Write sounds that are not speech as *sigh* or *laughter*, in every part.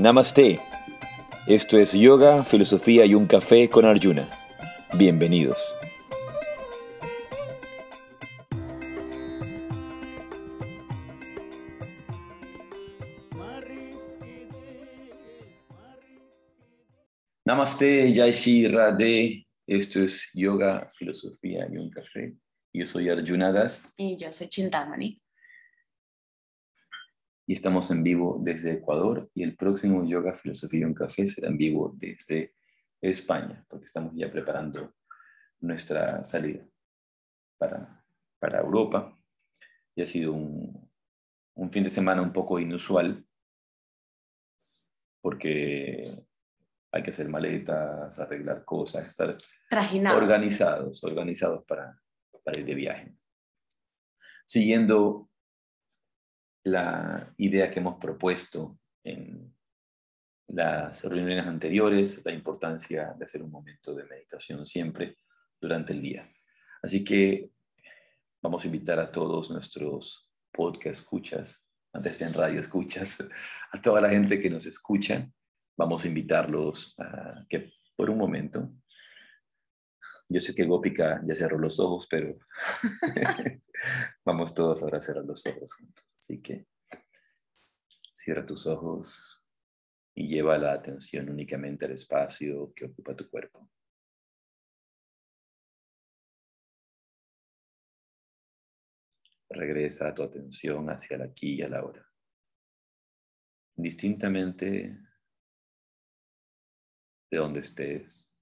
Namaste. Esto es Yoga, Filosofía y un Café con Arjuna. Bienvenidos. Namaste, Jai Radhe. Esto es Yoga, Filosofía y un Café. Yo soy Arjuna Das. Y yo soy Chintamani. Y estamos en vivo desde Ecuador y el próximo Yoga, Filosofía y un Café será en vivo desde España, porque estamos ya preparando nuestra salida para, para Europa. Y ha sido un, un fin de semana un poco inusual, porque hay que hacer maletas, arreglar cosas, estar organizados, organizados para, para ir de viaje. Siguiendo la idea que hemos propuesto en las reuniones anteriores, la importancia de hacer un momento de meditación siempre durante el día. Así que vamos a invitar a todos nuestros podcast escuchas, antes en radio escuchas, *laughs* a toda la gente que nos escucha, vamos a invitarlos a que por un momento yo sé que Gópica ya cerró los ojos, pero *laughs* *laughs* vamos todos ahora a cerrar los ojos juntos. Así que cierra tus ojos y lleva la atención únicamente al espacio que ocupa tu cuerpo. Regresa tu atención hacia el aquí y a la hora. Distintamente de donde estés,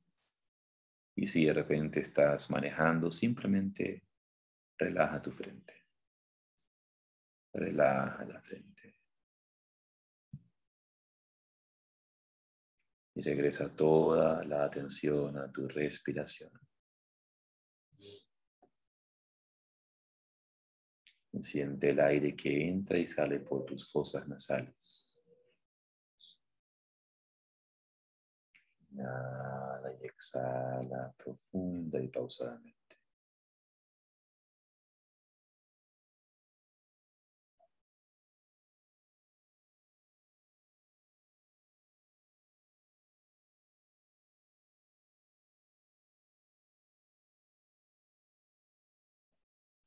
y si de repente estás manejando, simplemente relaja tu frente. Relaja la frente. Y regresa toda la atención a tu respiración. Siente el aire que entra y sale por tus fosas nasales. Inhala y exhala profunda y pausadamente.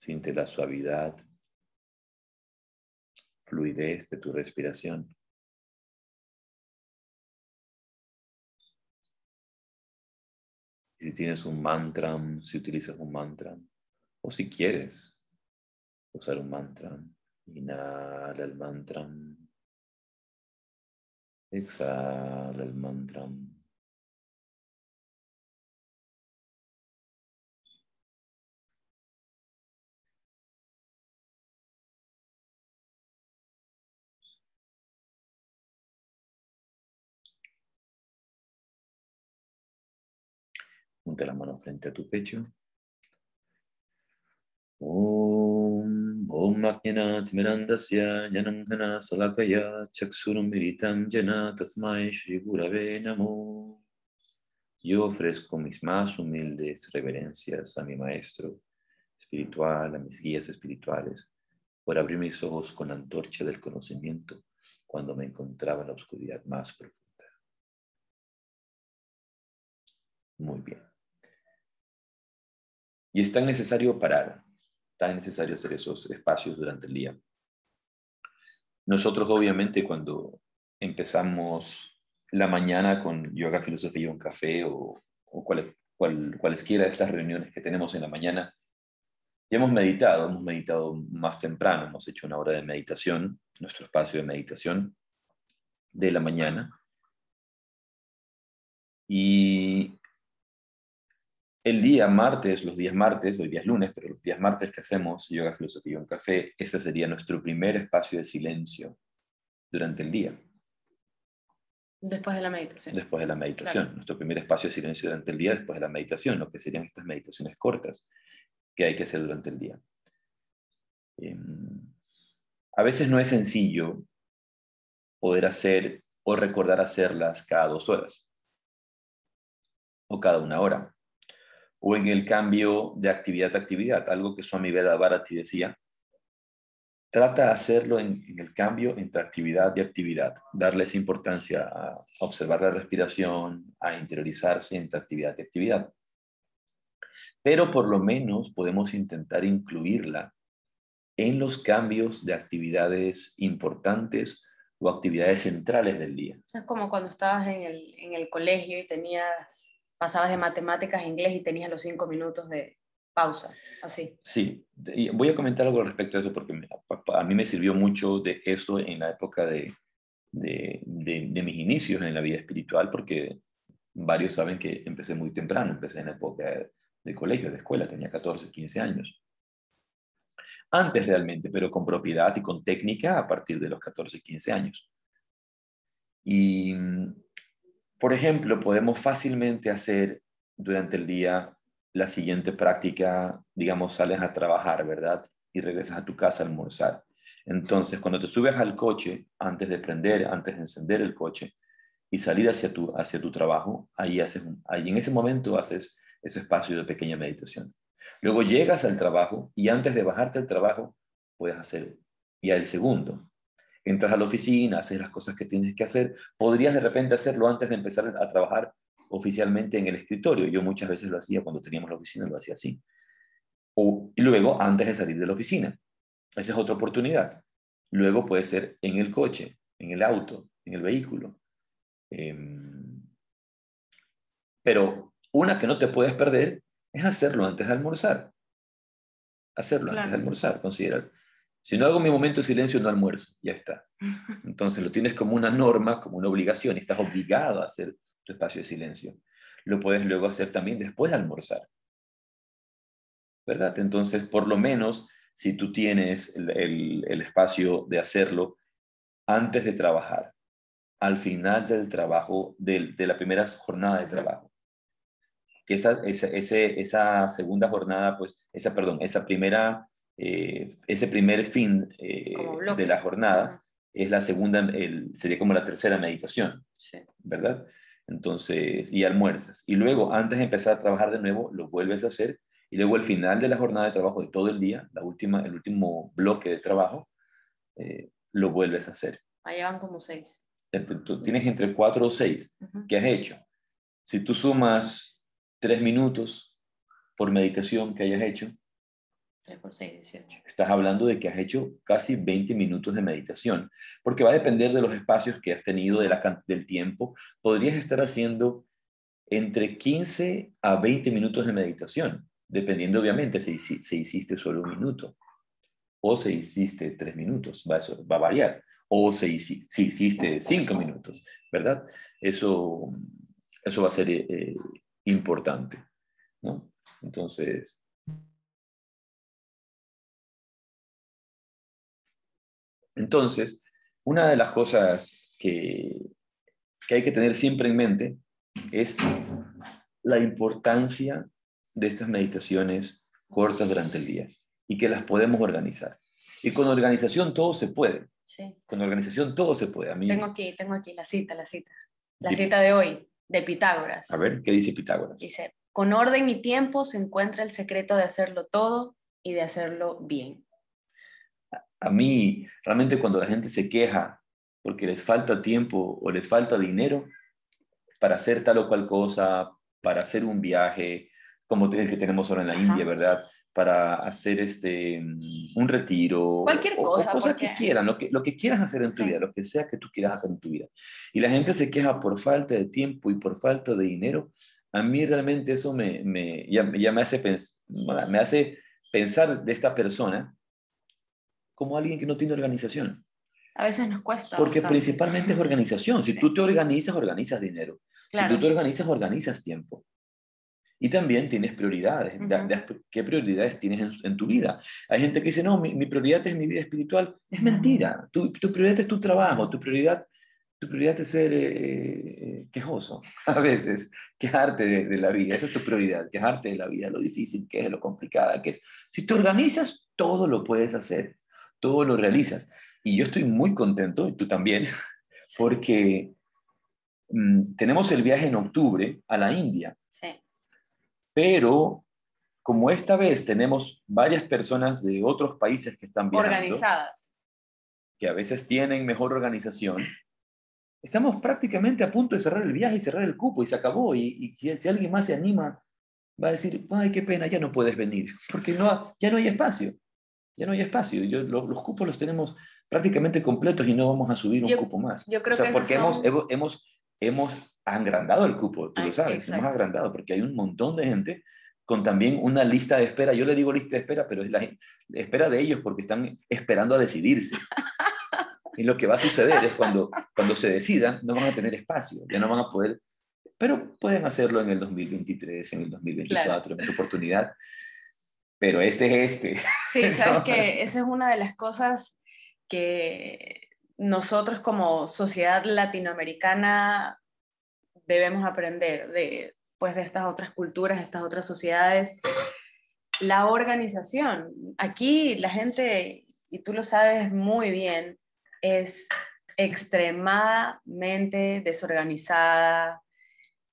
Siente la suavidad, fluidez de tu respiración. si tienes un mantra, si utilizas un mantra, o si quieres usar un mantra, inhala el mantra, exhala el mantra. Ponte la mano frente a tu pecho. Om, Om Ajnanat Mirandasya Yanamghana Salakaya Chaksurum Miritam Jana Tasmai Shri Gurave Namo. Yo ofrezco mis más humildes reverencias a mi maestro espiritual, a mis guías espirituales, por abrir mis ojos con la antorcha del conocimiento cuando me encontraba en la oscuridad más profunda. Muy bien. Y es tan necesario parar, tan necesario hacer esos espacios durante el día. Nosotros obviamente cuando empezamos la mañana con yoga, filosofía, un café o, o cual, cualesquiera de estas reuniones que tenemos en la mañana, ya hemos meditado, hemos meditado más temprano, hemos hecho una hora de meditación, nuestro espacio de meditación de la mañana. Y el día martes, los días martes, hoy día es lunes, pero los días martes que hacemos yoga, filosofía y un café, ese sería nuestro primer espacio de silencio durante el día. Después de la meditación. Después de la meditación. Nuestro primer espacio de silencio durante el día después de la meditación, lo que serían estas meditaciones cortas que hay que hacer durante el día. Em, a veces no es sencillo poder hacer o recordar hacerlas cada dos horas o cada una hora o en el cambio de actividad a actividad, algo que Swami Veda Bharati decía, trata de hacerlo en, el cambio entre actividad y actividad, darles importancia a observar la respiración, a interiorizarse entre actividad y actividad. Pero por lo menos podemos intentar incluirla en los cambios de actividades importantes o actividades centrales del día. Es como cuando estabas en el, en el colegio y tenías, pasabas de matemáticas a inglés y tenías los cinco minutos de, pausa, así. Sí, voy a comentar algo respecto a eso porque a mí me sirvió mucho de eso en la época de, de, de, mis inicios en la vida espiritual porque varios saben que empecé muy temprano, empecé en la época de, colegio, de escuela, tenía 14, 15 años. Antes realmente, pero con propiedad y con técnica a partir de los 14, 15 años. Y, por ejemplo, podemos fácilmente hacer durante el día la siguiente práctica, digamos, sales a trabajar, ¿verdad? Y regresas a tu casa a almorzar. Entonces, cuando te subes al coche, antes de prender, antes de encender el coche y salir hacia tu, hacia tu trabajo, ahí, haces, ahí en ese momento haces ese espacio de pequeña meditación. Luego llegas al trabajo y antes de bajarte al trabajo, puedes hacer ya el segundo. Entras a la oficina, haces las cosas que tienes que hacer. Podrías de repente hacerlo antes de empezar a trabajar oficialmente en el escritorio. Yo muchas veces lo hacía cuando teníamos la oficina, lo hacía así. O, y luego antes de salir de la oficina. Esa es otra oportunidad. Luego puede ser en el coche, en el auto, en el vehículo. Em, pero una que no te puedes perder es hacerlo antes de almorzar. Hacerlo antes de almorzar, considerar. Si no hago mi momento de silencio, no almuerzo, ya está. *laughs* Entonces lo tienes como una norma, como una obligación, estás obligado a hacer tu espacio de silencio. Lo puedes luego hacer también después de almorzar. ¿Verdad? Entonces, por lo menos, si tú tienes el, espacio de hacerlo antes de trabajar, al final del trabajo, de, la primera jornada de trabajo, que esa, esa, segunda jornada, pues, esa, perdón, esa primera, eh, ese primer fin eh, de la jornada es la segunda, sería como la tercera meditación, ¿verdad? Entonces, y almuerzas. Y luego, antes de empezar a trabajar de nuevo, lo vuelves a hacer. Y luego, al final de la jornada de trabajo de todo el día, la última, el último bloque de trabajo, eh, lo vuelves a hacer. Ahí van como seis. Tú tienes entre cuatro o seis. ¿Qué has hecho? Si tú sumas tres minutos por meditación que hayas hecho, 3 por 6, 18. Estás hablando de que has hecho casi 20 minutos de meditación, porque va a depender de los espacios que has tenido, de la, del tiempo. Podrías estar haciendo entre 15 a 20 minutos de meditación, dependiendo obviamente si, si, hiciste solo un minuto o si hiciste tres minutos, va, eso, va a variar, o si, si, hiciste cinco minutos, ¿verdad? Eso, eso va a ser eh, importante, ¿no? Entonces, Entonces, una de las cosas que, hay que tener siempre en mente es la importancia de estas meditaciones cortas durante el día y que las podemos organizar. Y con organización todo se puede. Sí. Con organización todo se puede. A mí... Tengo aquí, tengo aquí la cita, la cita. La cita de hoy, de Pitágoras. A ver, ¿qué dice Pitágoras? Dice, con orden y tiempo se encuentra el secreto de hacerlo todo y de hacerlo bien a mí, realmente cuando la gente se queja porque les falta tiempo o les falta dinero para hacer tal o cual cosa, para hacer un viaje, como el que tenemos ahora en la India, ¿verdad? Para hacer este, un retiro. Cualquier cosa. O, cosas que quieran, lo que, lo que quieras hacer en tu vida, lo que sea que tú quieras hacer en tu vida. Y la gente se queja por falta de tiempo y por falta de dinero. A mí realmente eso me, me ya, me, hace me hace pensar de esta persona como alguien que no tiene organización. A veces nos cuesta. Porque principalmente es organización. Si *laughs* tú te organizas, organizas dinero. Si tú te organizas, organizas tiempo. Y también tienes prioridades. ¿Qué prioridades tienes en, tu vida? Hay gente que dice, no, mi, prioridad es mi vida espiritual. Es mentira. Tu, prioridad es tu trabajo. Tu prioridad, tu prioridad es ser eh, eh, quejoso. *laughs* A veces, quejarte de, de, la vida. Esa es tu prioridad. Quejarte de la vida, lo difícil que es, lo complicada que es. Si te organizas, todo lo puedes hacer todo lo realizas. Y yo estoy muy contento, y tú también, *laughs* porque mm, tenemos el viaje en octubre a la India. Sí. Pero como esta vez tenemos varias personas de otros países que están viajando, Organizadas. que a veces tienen mejor organización, estamos prácticamente a punto de cerrar el viaje y cerrar el cupo y se acabó. Y, y si, si alguien más se anima, va a decir, ay, qué pena, ya no puedes venir, *laughs* porque no, ya no hay espacio. Ya no hay espacio. Yo, lo- los cupos los tenemos prácticamente completos y no vamos a subir un Yo- cupo más. yo creo O sea, que porque son- hemos, hemos, hemos agrandado el cupo, tú Ay, lo sabes, exacto. hemos agrandado porque hay un montón de gente con también una lista de espera. Yo le digo lista de espera, pero es la espera de ellos porque están esperando a decidirse. *laughs* Y lo que va a suceder es cuando, cuando se decidan, no van a tener espacio, ya no van a poder, pero pueden hacerlo en el 2023, en el 2024, en otra oportunidad. Pero este es este. Sí, sabes *laughs* que esa es una de las cosas que nosotros como sociedad latinoamericana debemos aprender de, pues, de estas otras culturas, estas otras sociedades. La organización. Aquí la gente, y tú lo sabes muy bien, es extremadamente desorganizada.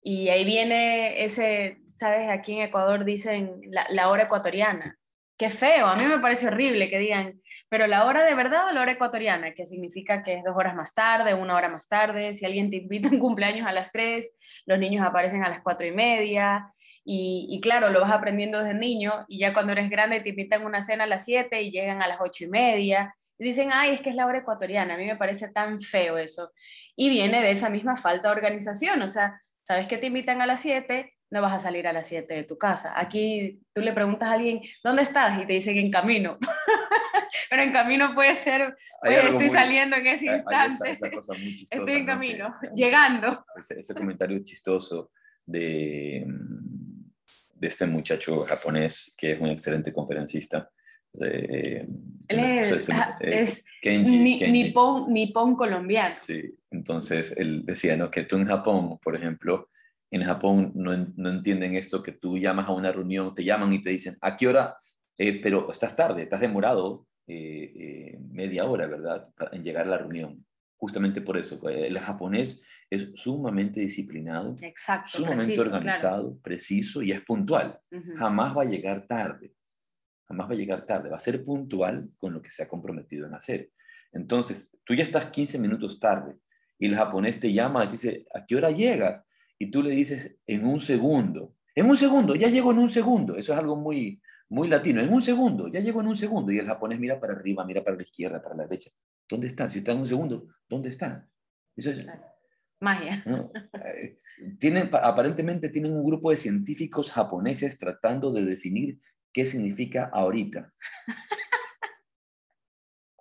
Y ahí viene ese, sabes, aquí en Ecuador dicen la, la hora ecuatoriana. Qué feo, a mí me parece horrible que digan, pero la hora de verdad o la hora ecuatoriana, que significa que es dos horas más tarde, una hora más tarde, si alguien te invita a un cumpleaños a las tres, los niños aparecen a las cuatro y media, y, y claro, lo vas aprendiendo desde niño, y ya cuando eres grande te invitan a una cena a las siete y llegan a las ocho y media, y dicen, ay, es que es la hora ecuatoriana, a mí me parece tan feo eso, y viene de esa misma falta de organización, o sea, sabes que te invitan a las 7, no vas a salir a las 7 de tu casa. Aquí tú le preguntas a alguien, ¿dónde estás? Y te dicen en camino. *laughs* Pero en camino puede ser, pues, estoy muy- saliendo en ese hay- hay esa- instante. esa cosa muy chistosa, *laughs* Estoy en ¿no? camino, Que- llegando. ese, ese comentario chistoso de, mm, de este muchacho japonés que es un excelente conferencista. Eh, Él es, se- ah, eh, es Kenji, ni- Kenji. nipón, nipón colombiano. Sí, entonces él decía, ¿no? Que tú en Japón, por ejemplo, en Japón no, no entienden esto que tú llamas a una reunión, te llaman y te dicen, ¿a qué hora? Eh, pero estás tarde, estás demorado eh, eh, media hora, ¿verdad? En llegar a la reunión. Justamente por eso, eh, el japonés es sumamente disciplinado, Exacto, sumamente preciso, claro. organizado, preciso y es puntual. Ujú. Jamás va a llegar tarde. Jamás va a llegar tarde. Va a ser puntual con lo que se ha comprometido en hacer. Entonces, tú ya estás 15 minutos tarde y el japonés te llama y te dice, ¿a qué hora llegas? Y tú le dices, en un segundo. En un segundo, ya llego en un segundo. Eso es algo muy, muy latino. En un segundo, ya llego en un segundo. Y el japonés mira para arriba, mira para la izquierda, para la derecha. ¿Dónde está? Si está en un segundo, ¿dónde está? Eso es. Magia. ¿no? Eh, Tienen, pa- aparentemente tienen un grupo de científicos japoneses tratando de definir qué significa ahorita.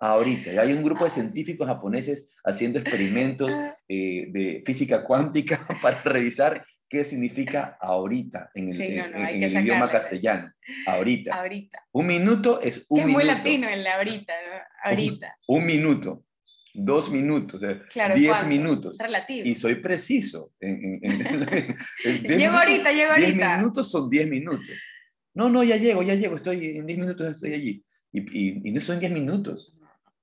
Ahorita. Y hay un grupo de científicos japoneses haciendo experimentos eh, de física cuántica *laughs* para revisar qué significa ahorita en el, Sí, no, en- no, hay en que el idioma sacarle. castellano. Ahorita. Ahorita. Un minuto es un Que es muy minuto. latino el ahorita, ¿no? *laughs* Ahorita. Un minuto. Dos minutos. Claro, diez ¿cuánto? minutos. Relativo. Y soy preciso. En, diez *laughs* Llego minutos- ahorita, llego 10 ahorita. minutos son 10 minutos. No, no, ya llego, ya llego, estoy en 10 minutos estoy allí. Y, y- y no son 10 minutos,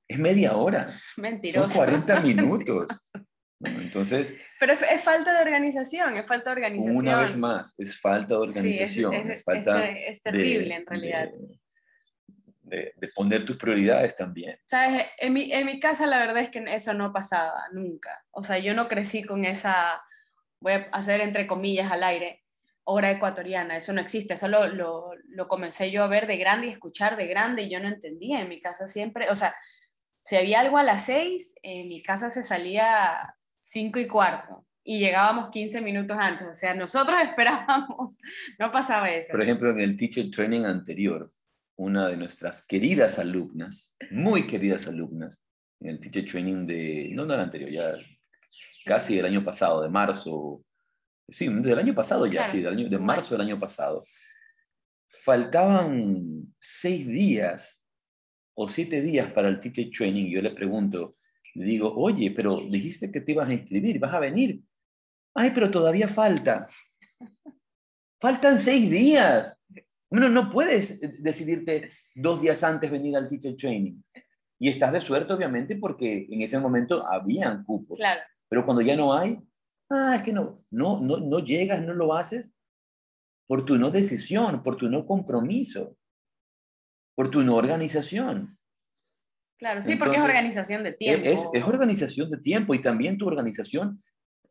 es media hora, *laughs* Mentiroso. son *laughs* 40 minutos. Bueno, entonces, Pero es, es falta de organización, es falta de organización. una vez más, es falta de Sí, es- organización, es, es, falta es- es de- terrible en realidad. De, de- de poner tus prioridades también. ¿Sabes? En mi, en mi casa la verdad es que eso no pasaba nunca. O sea, yo no crecí con esa, voy a hacer entre comillas al aire, hora ecuatoriana. Eso no existe. Eso lo, lo, comencé yo a ver de grande y escuchar de grande y yo no entendía. En mi casa siempre, o sea, si había algo a las seis, en mi casa se salía cinco y cuarto y llegábamos 15 minutos antes. O sea, nosotros *laughs* esperábamos, no pasaba eso. Por ejemplo, en el teacher training anterior, una de nuestras queridas alumnas, muy queridas alumnas, en el teacher training de, no, no el anterior, ya casi del año pasado, de marzo, sí, del año pasado ya, Claro, sí, del año, de marzo del año pasado. Faltaban seis días o siete días para el teacher training. Yo le pregunto, le digo, oye, pero dijiste que te ibas a inscribir, vas a venir. Ay, pero todavía falta. *laughs* Faltan seis días. Bueno, no puedes eh, decidirte dos días antes venir al teacher training. Y estás de suerte, obviamente, porque en ese momento habían cupos. Claro. Pero cuando ya no hay, ah, es que no, no, no, no llegas, no lo haces. por tu no decisión, por tu no compromiso, por tu no organización. Claro, sí, porque es organización de tiempo. Es, es, organización de tiempo y también tu organización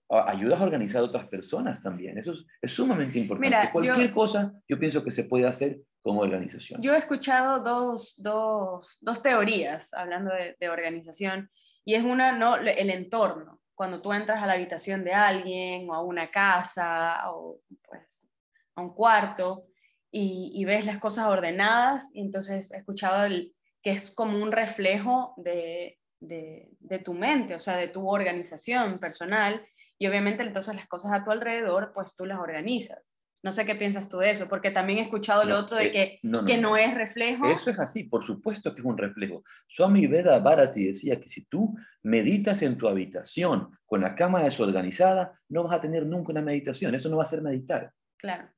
ayudas a organizar a otras personas también. Eso es, sumamente importante. Cualquier cosa yo pienso que se puede hacer como organización. Yo he escuchado dos, dos, dos teorías hablando de, de, organización y es una, no, el entorno. Cuando tú entras a la habitación de alguien o a una casa o pues, a un cuarto y, ves las cosas ordenadas y entonces he escuchado el, que es como un reflejo de, de, tu mente, o sea, de tu organización personal y obviamente entonces las cosas a tu alrededor, pues tú las organizas. No sé qué piensas tú de eso, porque también he escuchado lo otro de eh, que, no, que no, es reflejo. Eso es así, por supuesto que es un reflejo. Swami Veda Bharati decía que si tú meditas en tu habitación con la cama desorganizada, no vas a tener nunca una meditación. Eso no va a ser meditar. Claro.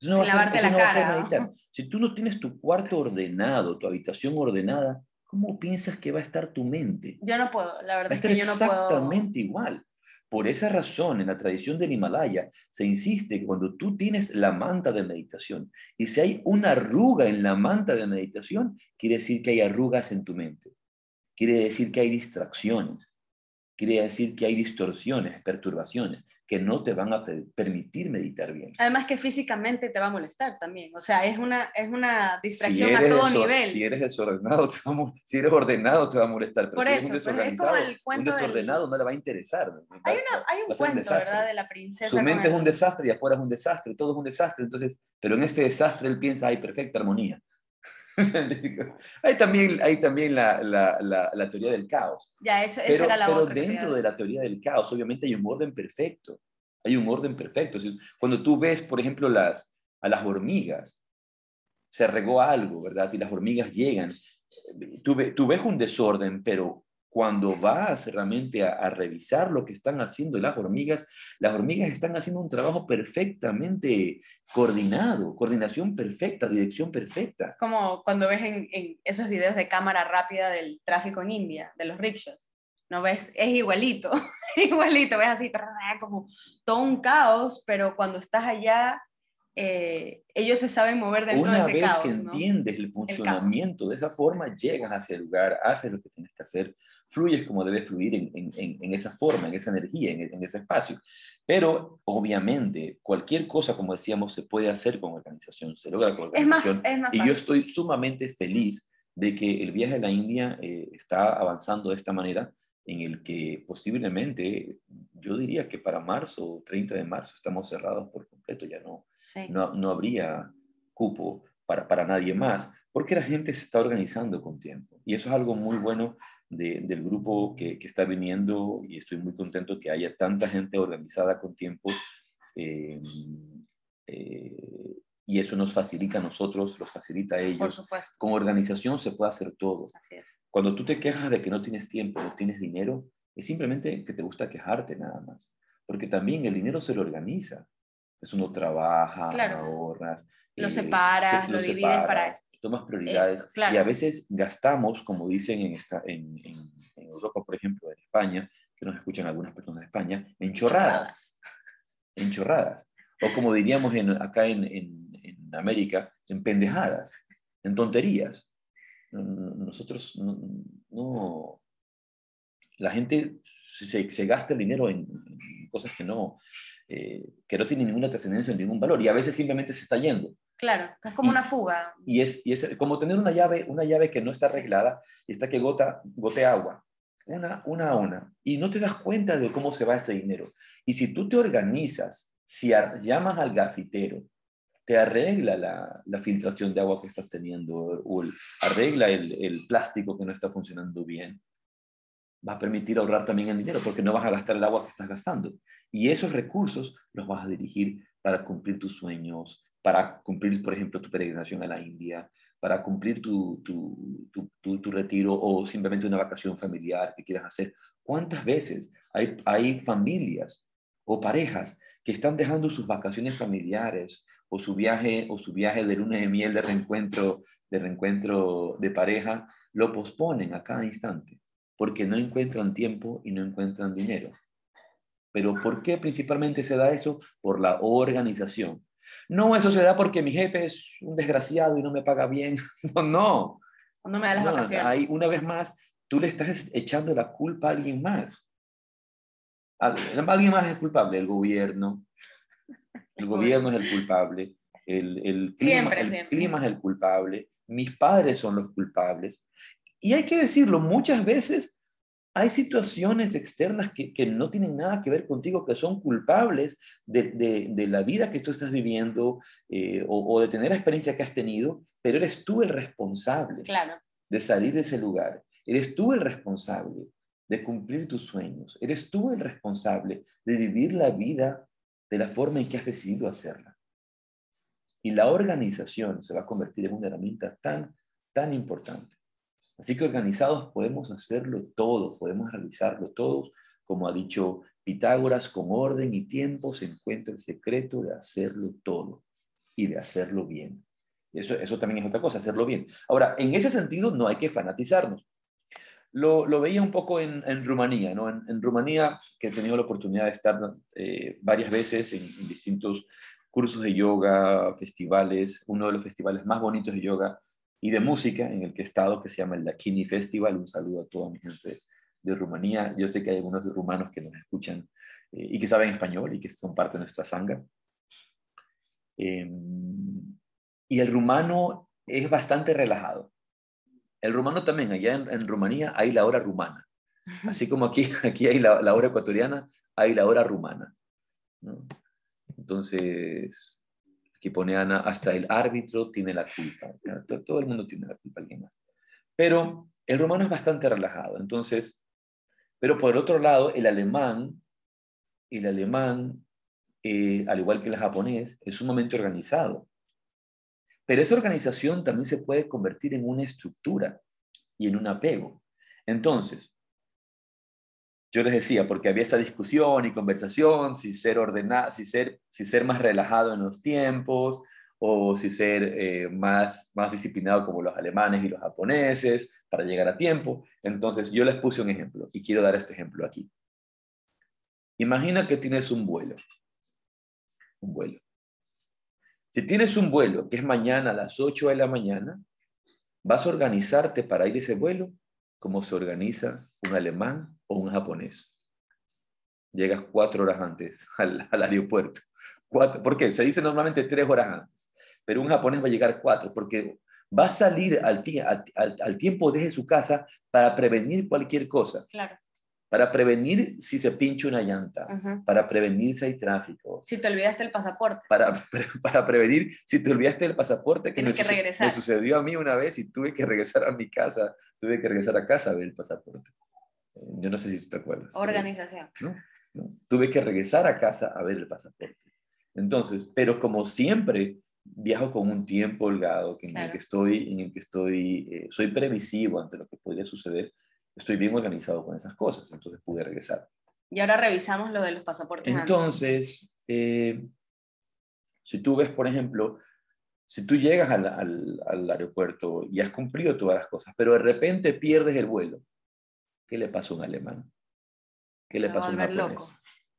Eso no, va a, ser, eso no va a ser meditar. Si tú no tienes tu cuarto ordenado, tu habitación ordenada, ¿cómo piensas que va a estar tu mente? Yo no puedo, la verdad es que yo no puedo. Exactamente igual. Por esa razón, en la tradición del Himalaya, se insiste que cuando tú tienes la manta de meditación y si hay una arruga en la manta de meditación, quiere decir que hay arrugas en tu mente. Quiere decir que hay distracciones. Quiere decir que hay distorsiones, perturbaciones que no te van a permitir meditar bien. Además que físicamente te va a molestar también, o sea, es una, es una distracción a todo nivel. Si eres desordenado, *laughs* te va si eres ordenado te va a molestar, pero si eres un desorganizado, un desordenado no le va a interesar. Hay, una, hay un cuento, ¿verdad? De la princesa. Su mente es un desastre y afuera es un desastre, todo es un desastre, entonces, pero en este desastre él piensa, hay perfecta armonía. *laughs* hay también, hay también la, la, la, teoría del caos. Ya, esa era la pero dentro de la teoría del caos, obviamente hay un orden perfecto. Hay un orden perfecto. Cuando tú ves, por ejemplo, las, a las hormigas, se regó algo, ¿verdad? Y las hormigas llegan. Tú, tú ves un desorden, pero cuando vas realmente a, revisar lo que están haciendo las hormigas, las hormigas están haciendo un trabajo perfectamente coordinado, coordinación perfecta, dirección perfecta. Como cuando ves en, esos videos de cámara rápida del tráfico en India, de los rickshaws. ¿No ves? Es igualito, *laughs* igualito, ves así como todo un caos, pero cuando estás allá eh, ellos se saben mover dentro de ese caos. Una vez que entiendes el funcionamiento de esa forma, llegas hacia el lugar, haces lo que tienes que hacer, fluyes como debe fluir en, en, en esa forma, en esa energía, en, ese espacio. Pero obviamente cualquier cosa, como decíamos, se puede hacer con organización, se logra con organización. y yo estoy sumamente feliz de que el viaje a la India eh, está avanzando de esta manera en el que posiblemente, yo diría que para marzo, 30 de marzo, estamos cerrados por completo, ya no, no, no, habría cupo para, para nadie más, porque la gente se está organizando con tiempo. Y eso es algo muy bueno del grupo que, que, está viniendo y estoy muy contento que haya tanta gente organizada con tiempo. Eh, eh, y eso nos facilita a nosotros, los facilita a ellos. Por supuesto. Como organización se puede hacer todo. Así es. Cuando tú te quejas de que no tienes tiempo, no tienes dinero, es simplemente que te gusta quejarte nada más. Porque también el dinero se lo organiza. Es uno trabaja, ahorras. Lo eh, separas, lo, divides para... Tomas prioridades. Y a veces gastamos, como dicen en, esta, en, en, Europa, por ejemplo, en España, que nos escuchan algunas personas de España, en chorradas. En chorradas. O como diríamos en, acá en, en América en pendejadas, en tonterías. Nosotros no, la gente se, se, gasta el dinero en, cosas que no, eh, que no tienen ninguna trascendencia, ningún valor, y a veces simplemente se está yendo. Claro, es como una fuga. Y es, y es como tener una llave, una llave que no está arreglada y está que gota, gote agua, una, una a una, y no te das cuenta de cómo se va ese dinero. Y si tú te organizas, si llamas al gafitero, te arregla la, filtración de agua que estás teniendo o arregla el, plástico que no está funcionando bien. Va a permitir ahorrar también el dinero porque no vas a gastar el agua que estás gastando. Y esos recursos los vas a dirigir para cumplir tus sueños, para cumplir, por ejemplo, tu peregrinación a la India, para cumplir tu, tu, retiro o simplemente una vacación familiar que quieras hacer. ¿Cuántas veces hay, hay familias o parejas que están dejando sus vacaciones familiares o su viaje o su viaje de lunes de miel de reencuentro de reencuentro de pareja lo posponen a cada instante porque no encuentran tiempo y no encuentran dinero. Pero ¿por qué principalmente se da eso? Por la organización. No, eso se da porque mi jefe es un desgraciado y no me paga bien. *laughs* no, no. No me da las vacaciones. Ahí, una vez más, tú le estás echando la culpa a alguien más. Alguien más es culpable, el gobierno. El gobierno es el culpable. El, el, clima, el clima es el culpable. Mis padres son los culpables. Y hay que decirlo, muchas veces hay situaciones externas que, que, no tienen nada que ver contigo, que son culpables de, de, de la vida que tú estás viviendo eh, o, o, de tener la experiencia que has tenido, pero eres tú el responsable claro. de salir de ese lugar. Eres tú el responsable de cumplir tus sueños. Eres tú el responsable de vivir la vida de la forma en que has decidido hacerla. Y la organización se va a convertir en una herramienta tan, tan importante. Así que organizados podemos hacerlo todo, podemos realizarlo todos. Como ha dicho Pitágoras, con orden y tiempo se encuentra el secreto de hacerlo todo y de hacerlo bien. Eso, eso también es otra cosa, hacerlo bien. Ahora, en ese sentido no hay que fanatizarnos. Lo, lo veía un poco en, Rumanía, ¿no? En, Rumanía, que he tenido la oportunidad de estar eh, varias veces en distintos cursos de yoga, festivales, uno de los festivales más bonitos de yoga y de música en el que he estado, que se llama el Dakini Festival. Un saludo a toda mi gente de Rumanía. Yo sé que hay algunos rumanos que nos escuchan eh, y que saben español y que son parte de nuestra sangha. Eh, y el rumano es bastante relajado. El rumano también, allá en, en, Rumanía hay la hora rumana. Así como aquí, *laughs* aquí hay la, la hora ecuatoriana, hay la hora rumana. ¿no? Entonces, Aquí pone Ana, hasta el árbitro tiene la culpa. Todo el mundo tiene la culpa, alguien más. Pero el romano es bastante relajado. Entonces, pero por el otro lado, el alemán, el alemán, eh, al igual que el japonés, es sumamente organizado. Pero esa organización también se puede convertir en una estructura y en un apego. Entonces, yo les decía, porque había esta discusión y conversación, si ser ordenado, si ser, si ser más relajado en los tiempos, o si ser eh, más, más disciplinado como los alemanes y los japoneses para llegar a tiempo. Entonces yo les puse un ejemplo y quiero dar este ejemplo aquí. Imagina que tienes un vuelo. Un vuelo. Si tienes un vuelo que es mañana a las 8 de la mañana, vas a organizarte para ir ese vuelo como se organiza un alemán o un japonés. Llegas cuatro horas antes *laughs* al, al aeropuerto. Cuatro, ¿Por qué? Se dice normalmente tres horas antes, pero un japonés va a llegar cuatro porque va a salir al, al, al tiempo desde su casa para prevenir cualquier cosa. Claro. Para prevenir si se pincha una llanta, uh -huh. para prevenir si hay tráfico. Si te olvidaste el pasaporte. Para, *laughs* para prevenir si te olvidaste el pasaporte, que, me, que regresar. me sucedió a mí una vez y tuve que regresar a mi casa, tuve que regresar a casa a ver el pasaporte. Yo no sé si tú te acuerdas. Organización. ¿no? ¿no? Tuve que regresar a casa a ver el pasaporte. Entonces, pero como siempre viajo con un tiempo holgado en claro. el que estoy, en el que estoy, eh, soy previsivo ante lo que podría suceder, estoy bien organizado con esas cosas, entonces pude regresar. Y ahora revisamos lo de los pasaportes. Entonces, eh, si tú ves, por ejemplo, si tú llegas al, al, al, aeropuerto y has cumplido todas las cosas, pero de repente pierdes el vuelo, ¿qué le pasa a un alemán? ¿Qué le pasa a un japonés? Loco.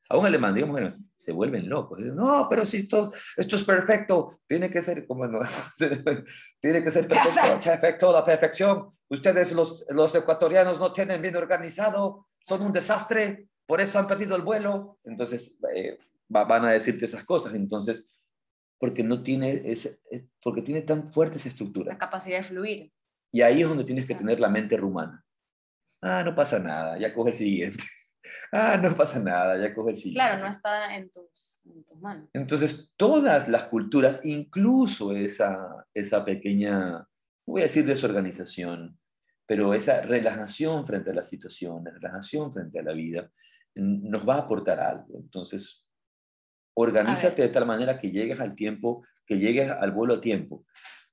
A un alemán, digamos, se vuelven locos. No, pero si esto, esto es perfecto, tiene que ser como no, *laughs* tiene que ser perfecto, perfecto, perfecto, la perfección. Ustedes, los, los ecuatorianos, no tienen bien organizado, son un desastre, por eso han perdido el vuelo. Entonces, eh, va, van a decirte esas cosas. Entonces, porque no tiene, ese, eh, porque tiene tan fuerte esa estructura. La capacidad de fluir. Y ahí es donde tienes que tener la mente rumana. Ah, no pasa nada, ya coge el siguiente. *laughs* Ah, no pasa nada, ya coge el siguiente. Claro, no está en tus, en tus, manos. Entonces, todas las culturas, incluso esa, esa pequeña, no voy a decir desorganización, pero esa relajación frente a la situación, la relajación frente a la vida, nos va a aportar algo. Entonces, organízate de tal manera que llegues al tiempo, que llegues al vuelo a tiempo.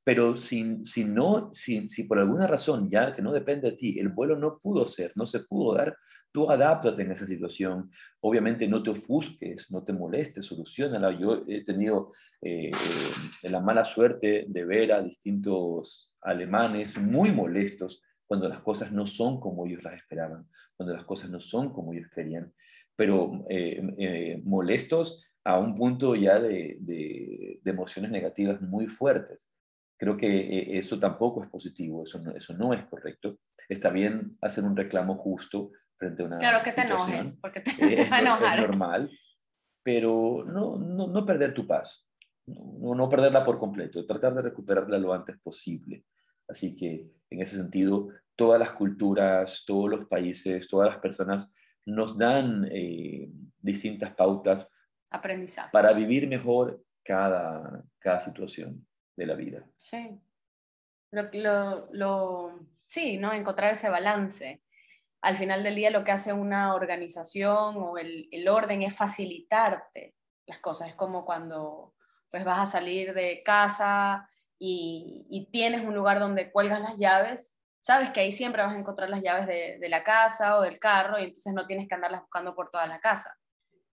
Pero si, si, no, si, si por alguna razón, ya que no depende de ti, el vuelo no pudo ser, no se pudo dar, tú adáptate en esa situación. Obviamente no te ofusques, no te molestes, solucionala. Yo he tenido eh, eh, la mala suerte de ver a distintos alemanes muy molestos cuando las cosas no son como ellos las esperaban, cuando las cosas no son como ellos querían, pero eh, molestos a un punto ya de, de, emociones negativas muy fuertes. Creo que eh, eso tampoco es positivo, eso no, eso no es correcto. Está bien hacer un reclamo justo frente a una Claro que te enojes, porque te, *laughs* eh, va a enojar. Es normal, pero no, no, no perder tu paz, no, no perderla por completo, tratar de recuperarla lo antes posible. Así que en ese sentido, todas las culturas, todos los países, todas las personas nos dan eh, distintas pautas para vivir mejor cada, cada situación de la vida. Sí. Lo, lo, sí, ¿no? Encontrar ese balance. Al final del día lo que hace una organización o el, el orden es facilitarte las cosas. Es como cuando pues vas a salir de casa y, tienes un lugar donde cuelgas las llaves, sabes que ahí siempre vas a encontrar las llaves de, de, la casa o del carro y entonces no tienes que andarlas buscando por toda la casa.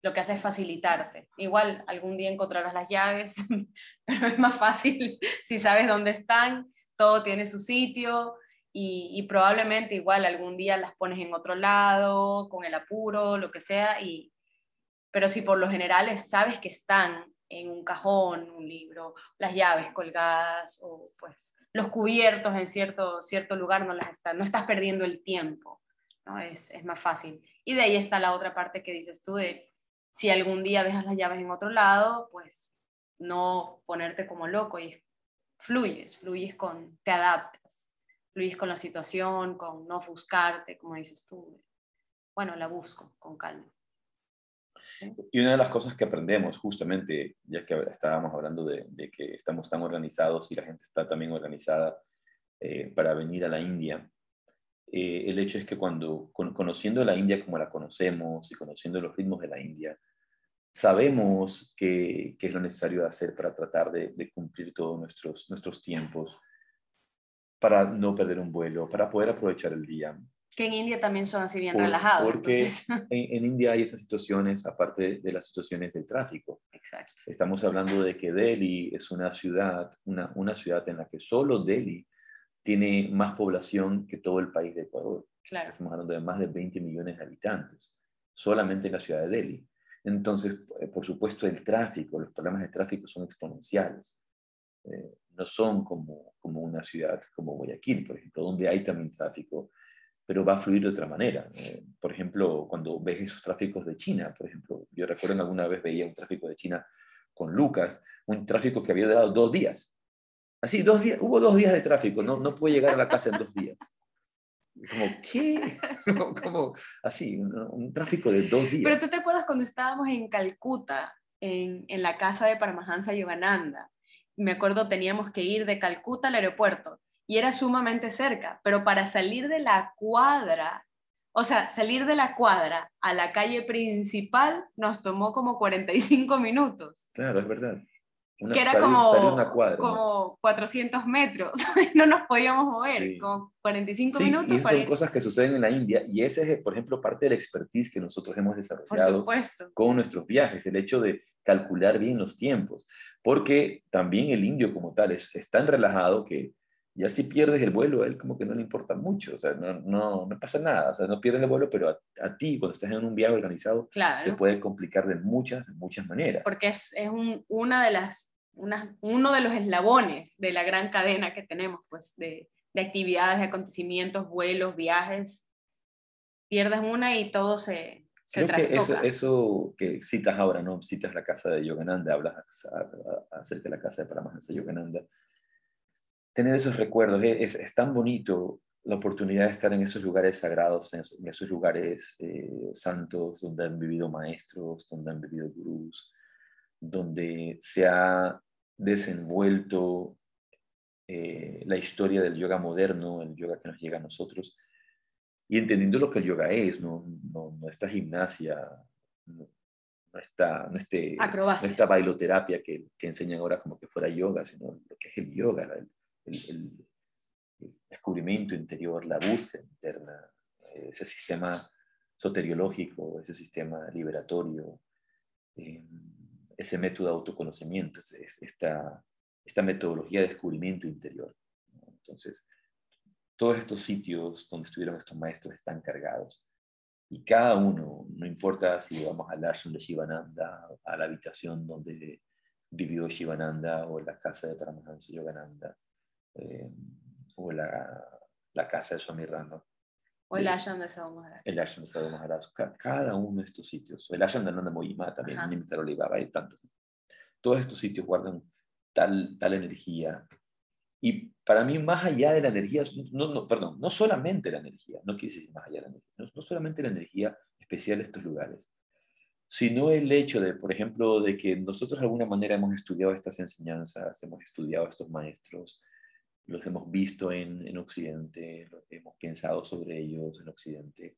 Lo que hace es facilitarte. Igual algún día encontrarás las llaves, *laughs* pero es más fácil *laughs* si sabes dónde están, todo tiene su sitio y, probablemente igual algún día las pones en otro lado, con el apuro, lo que sea, y, pero si por lo general sabes que están en un cajón, un libro, las llaves colgadas o pues los cubiertos en cierto, cierto lugar, no, las está, no estás perdiendo el tiempo, ¿no? Es, es, más fácil. Y de ahí está la otra parte que dices tú de si algún día dejas las llaves en otro lado, pues no ponerte como loco y fluyes, fluyes con, te adaptas, fluyes con la situación, con no ofuscarte, como dices tú. Bueno, la busco con calma. Y una de las cosas que aprendemos, justamente, ya que estábamos hablando de, que estamos tan organizados y la gente está también organizada eh, para venir a la India, eh, el hecho es que cuando, con, conociendo la India como la conocemos y conociendo los ritmos de la India, sabemos qué, es lo necesario hacer para tratar de, de cumplir todos nuestros, nuestros tiempos, para no perder un vuelo, para poder aprovechar el día, que en India también son así bien Por, relajados. Porque *laughs* en, en, India hay esas situaciones, aparte de las situaciones del tráfico. Exacto. Estamos hablando de que Delhi es una ciudad, una, una ciudad en la que solo Delhi tiene más población que todo el país de Ecuador. Claro. Estamos hablando de más de 20 millones de habitantes, solamente en la ciudad de Delhi. Entonces, eh, por supuesto, el tráfico, los problemas de tráfico son exponenciales. Eh, no son como, como una ciudad como Guayaquil, por ejemplo, donde hay también tráfico, pero va a fluir de otra manera. Eh, por ejemplo, cuando ves esos tráficos de China, por ejemplo, yo recuerdo que alguna vez veía un tráfico de China con Lucas, un tráfico que había durado dos días. Así, dos días, hubo dos días de tráfico, no, no pude llegar a la casa en dos días. Como, ¿qué? *laughs* Como, así, un, un, tráfico de dos días. Pero tú te acuerdas cuando estábamos en Calcuta, en, en la casa de Paramahansa Yogananda. Me acuerdo, teníamos que ir de Calcuta al aeropuerto y era sumamente cerca, pero para salir de la cuadra, o sea, salir de la cuadra a la calle principal nos tomó como 45 minutos. Claro, es verdad. Una, que era como, una cuadra, como ¿no? 400 metros, *laughs* no nos podíamos mover, sí. como 45 sí, minutos. Y son cosas que suceden en la India y ese es, por ejemplo, parte de la expertise que nosotros hemos desarrollado con nuestros viajes, el hecho de calcular bien los tiempos, porque también el indio como tal es, es tan relajado que y así pierdes el vuelo, a él como que no le importa mucho, o sea, no, no, no pasa nada, o sea, no pierdes el vuelo, pero a, a ti, cuando estás en un viaje organizado, claro. te puede complicar de muchas, de muchas maneras. Porque es, es un, una de las, una, uno de los eslabones de la gran cadena que tenemos, pues, de, de actividades, de acontecimientos, vuelos, viajes. Pierdes una y todo se, se Creo que eso, eso, que citas ahora, ¿no? Citas la casa de Yogananda, hablas acerca de la casa de Paramahansa Yogananda tener esos recuerdos. Es, es, tan bonito la oportunidad de estar en esos lugares sagrados, en esos, en esos lugares eh, santos donde han vivido maestros, donde han vivido gurús, donde se ha desenvuelto eh, la historia del yoga moderno, el yoga que nos llega a nosotros, y entendiendo lo que el yoga es, no, no, no esta gimnasia, no, no esta, no, este, no esta bailoterapia que, que enseñan ahora como que fuera yoga, sino lo que es el yoga, el, el, el, descubrimiento interior, la búsqueda interna, ese sistema soteriológico, ese sistema liberatorio, eh, ese método de autoconocimiento, es, esta, esta metodología de descubrimiento interior. Entonces, todos estos sitios donde estuvieron estos maestros están cargados. Y cada uno, no importa si vamos al ashram de Shivananda, a la habitación donde vivió Shivananda, o la casa de Paramahansa Yogananda, eh, o la, la, casa de Swami Rama. O el ashram de Sadhu Maharaj. El ashram de Sadhu Maharaj. Cada uno de estos sitios. El ashram de Nanda Moyima también, Nimitar Olivaba, hay tantos. Todos estos sitios guardan tal, tal energía. Y para mí, más allá de la energía, no, no, perdón, no solamente la energía, no quise decir más allá de la energía, no, no solamente la energía especial de estos lugares, sino el hecho de, por ejemplo, de que nosotros de alguna manera hemos estudiado estas enseñanzas, hemos estudiado estos maestros, los hemos visto en, en Occidente, hemos pensado sobre ellos en Occidente,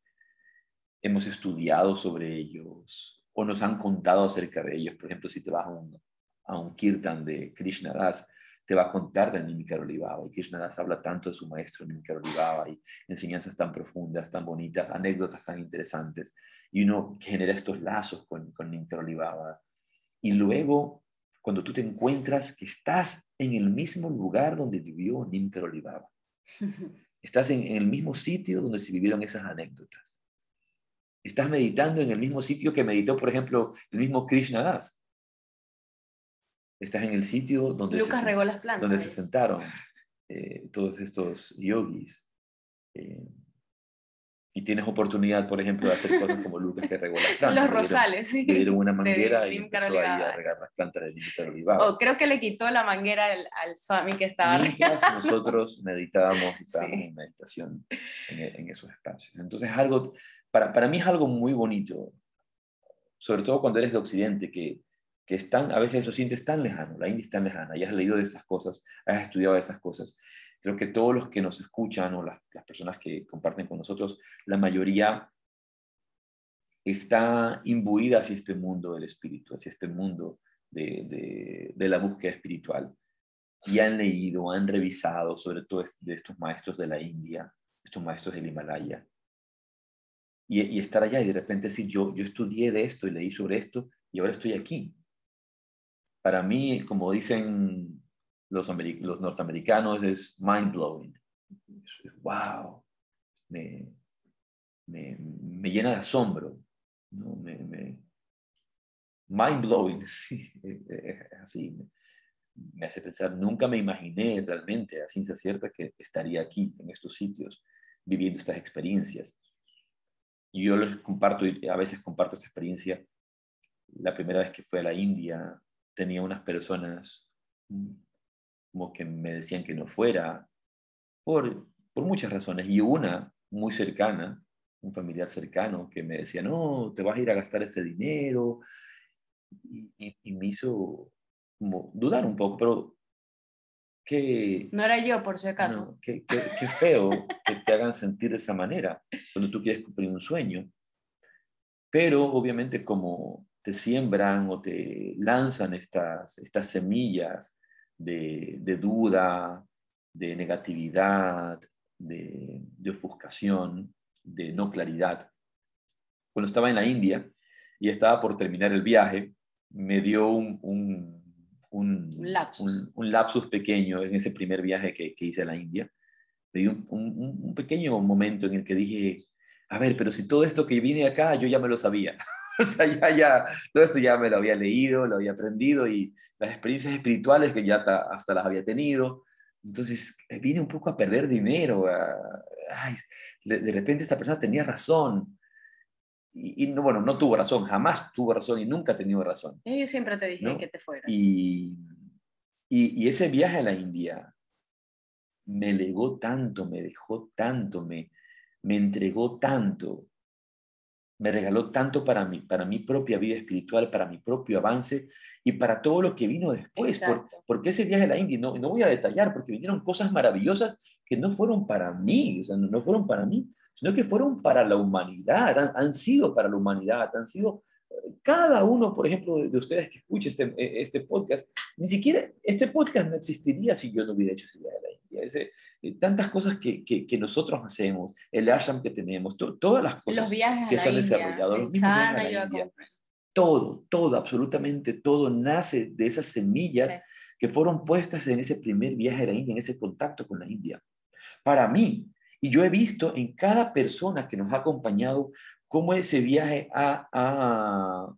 hemos estudiado sobre ellos o nos han contado acerca de ellos. Por ejemplo, si te vas a un, a un kirtan de Krishna Das, te va a contar de Nimikar Olivaba. Y Krishna Das habla tanto de su maestro Nimikar Olivaba y enseñanzas tan profundas, tan bonitas, anécdotas tan interesantes. Y uno genera estos lazos con, con. Y luego, cuando tú te encuentras que estás en el mismo lugar donde vivió Nimikar Olivaba, *laughs* estás en, en el mismo sitio donde se vivieron esas anécdotas. Estás meditando en el mismo sitio que meditó, por ejemplo, el mismo Krishna Das estás en el sitio donde, Lucas se, regó las plantas, donde se sentaron eh, todos estos yogis. Eh, y tienes oportunidad, por ejemplo, de hacer cosas como Lucas que regó las *laughs* plantas. Los rosales, sí. Le dieron una *laughs* manguera y empezó ahí a regar las plantas de Nimikar Olivaba. Oh, creo que le quitó la manguera al, al Swami que estaba Mientras nosotros meditábamos y estábamos sí. en meditación en, en, esos espacios. Entonces, algo, para, para mí es algo muy bonito, sobre todo cuando eres de Occidente, que que están, a veces lo sientes tan lejano, la India es tan lejana, y has leído de esas cosas, has estudiado de esas cosas. Creo que todos los que nos escuchan o las, personas que comparten con nosotros, la mayoría está imbuida hacia este mundo del espíritu, hacia este mundo de la búsqueda espiritual. Y han leído, han revisado sobre todo de estos maestros de la India, estos maestros del Himalaya. Y, y, estar allá y de repente decir, yo, yo estudié de esto y leí sobre esto y ahora estoy aquí para mí, como dicen los, norteamericanos, es mind blowing. Wow, me, me, me llena de asombro. ¿no? Me, me, mind blowing, *laughs* sí, así. Me hace pensar, nunca me imaginé realmente a ciencia cierta que estaría aquí, en estos sitios, viviendo estas experiencias. Y yo les comparto, a veces comparto esta experiencia. La primera vez que fui a la India, tenía unas personas como que me decían que no fuera por, por muchas razones. Y una muy cercana, un familiar cercano, que me decía, no, te vas a ir a gastar ese dinero. Y, y, y me hizo como dudar un poco, pero que... No era yo, por si acaso. No, qué, qué, qué feo que te hagan sentir de esa manera cuando tú quieres cumplir un sueño. Pero obviamente como te siembran o te lanzan estas, estas semillas de, de duda, de negatividad, de, de, ofuscación, de no claridad. Cuando estaba en la India y estaba por terminar el viaje, me dio un, un, un, un lapsus. un lapsus. pequeño en ese primer viaje que, que hice a la India. Me dio un, pequeño momento en el que dije, a ver, pero si todo esto que vine acá yo ya me lo sabía. *laughs* *laughs* o sea, ya, ya, todo esto ya me lo había leído, lo había aprendido y las experiencias espirituales que ya hasta las había tenido. Entonces eh, vine un poco a perder dinero. Ay, de, de, repente esta persona tenía razón. Y, y, no, bueno, no tuvo razón, jamás tuvo razón y nunca ha tenido razón. Yo siempre te dije ¿no? que te fuera. Y, y, y, ese viaje a la India me legó tanto, me dejó tanto, me, me entregó tanto, me regaló tanto para mi, para mi propia vida espiritual, para mi propio avance y para todo lo que vino después. Por, porque ese viaje a la India, no, no voy a detallar, porque vinieron cosas maravillosas que no fueron para mí, o sea, no, no fueron para mí, sino que fueron para la humanidad, han, han, sido para la humanidad, han sido cada uno, por ejemplo, de ustedes que escuche este, este podcast, ni siquiera este podcast no existiría si yo no hubiera hecho ese viaje a la India. Ese, tantas cosas que, que, que, nosotros hacemos, el ashram que tenemos, to, todas las cosas que se han desarrollado, los mismos a la India, todo, todo, absolutamente todo nace de esas semillas sí. que fueron puestas en ese primer viaje a la India, en ese contacto con la India. Para mí, y yo he visto en cada persona que nos ha acompañado cómo ese viaje ha, ha,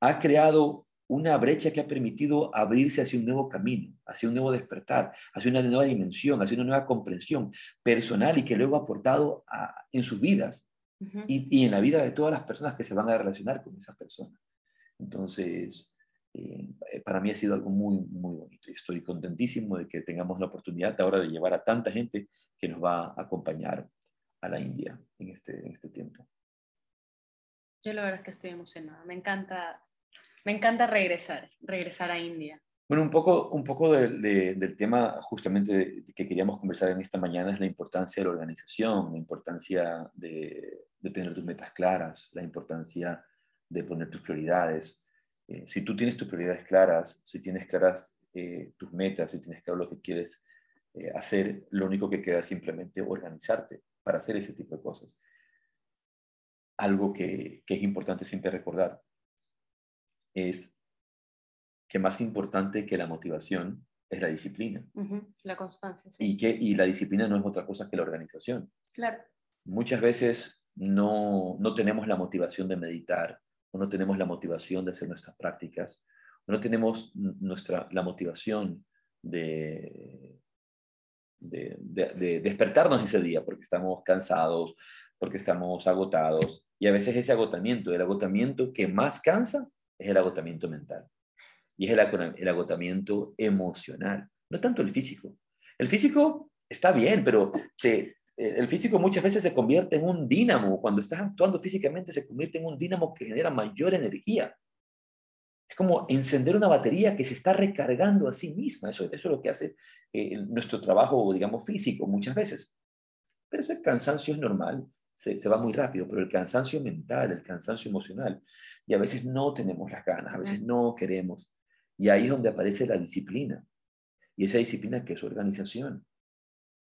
ha creado una brecha que ha permitido abrirse hacia un nuevo camino, hacia un nuevo despertar, hacia una nueva dimensión, hacia una nueva comprensión personal y que luego ha aportado en sus vidas y, y, en la vida de todas las personas que se van a relacionar con esas personas. Entonces, eh, para mí ha sido algo muy, muy bonito y estoy contentísimo de que tengamos la oportunidad ahora de llevar a tanta gente que nos va a acompañar a la India en este, en este tiempo. Yo la verdad es que estoy emocionada. Me encanta, me encanta regresar, regresar a India. Bueno, un poco, un poco del tema justamente que queríamos conversar en esta mañana es la importancia de la organización, la importancia de, de tener tus metas claras, la importancia de poner tus prioridades. Eh, si tú tienes tus prioridades claras, si tienes claras eh, tus metas, si tienes claro lo que quieres eh, hacer, lo único que queda es simplemente organizarte para hacer ese tipo de cosas. Algo que, que es importante siempre recordar es que más importante que la motivación es la disciplina. La constancia. Y, que, y la disciplina no es otra cosa que la organización. Claro. Muchas veces no, no tenemos la motivación de meditar, o no tenemos la motivación de hacer nuestras prácticas, o no tenemos nuestra, la motivación de, de, de, despertarnos ese día porque estamos cansados, porque estamos agotados. Y a veces ese agotamiento, el agotamiento que más cansa es el agotamiento mental. Y es el, el agotamiento emocional, no tanto el físico. El físico está bien, pero te, eh, el físico muchas veces se convierte en un dínamo. Cuando estás actuando físicamente se convierte en un dínamo que genera mayor energía. Es como encender una batería que se está recargando a sí misma. Eso, eso es lo que hace eh, nuestro trabajo, digamos, físico muchas veces. Pero ese cansancio es normal, se, se, va muy rápido, pero el cansancio mental, el cansancio emocional, y a veces no tenemos las ganas, a veces no queremos. Y ahí es donde aparece la disciplina. Y esa disciplina que es organización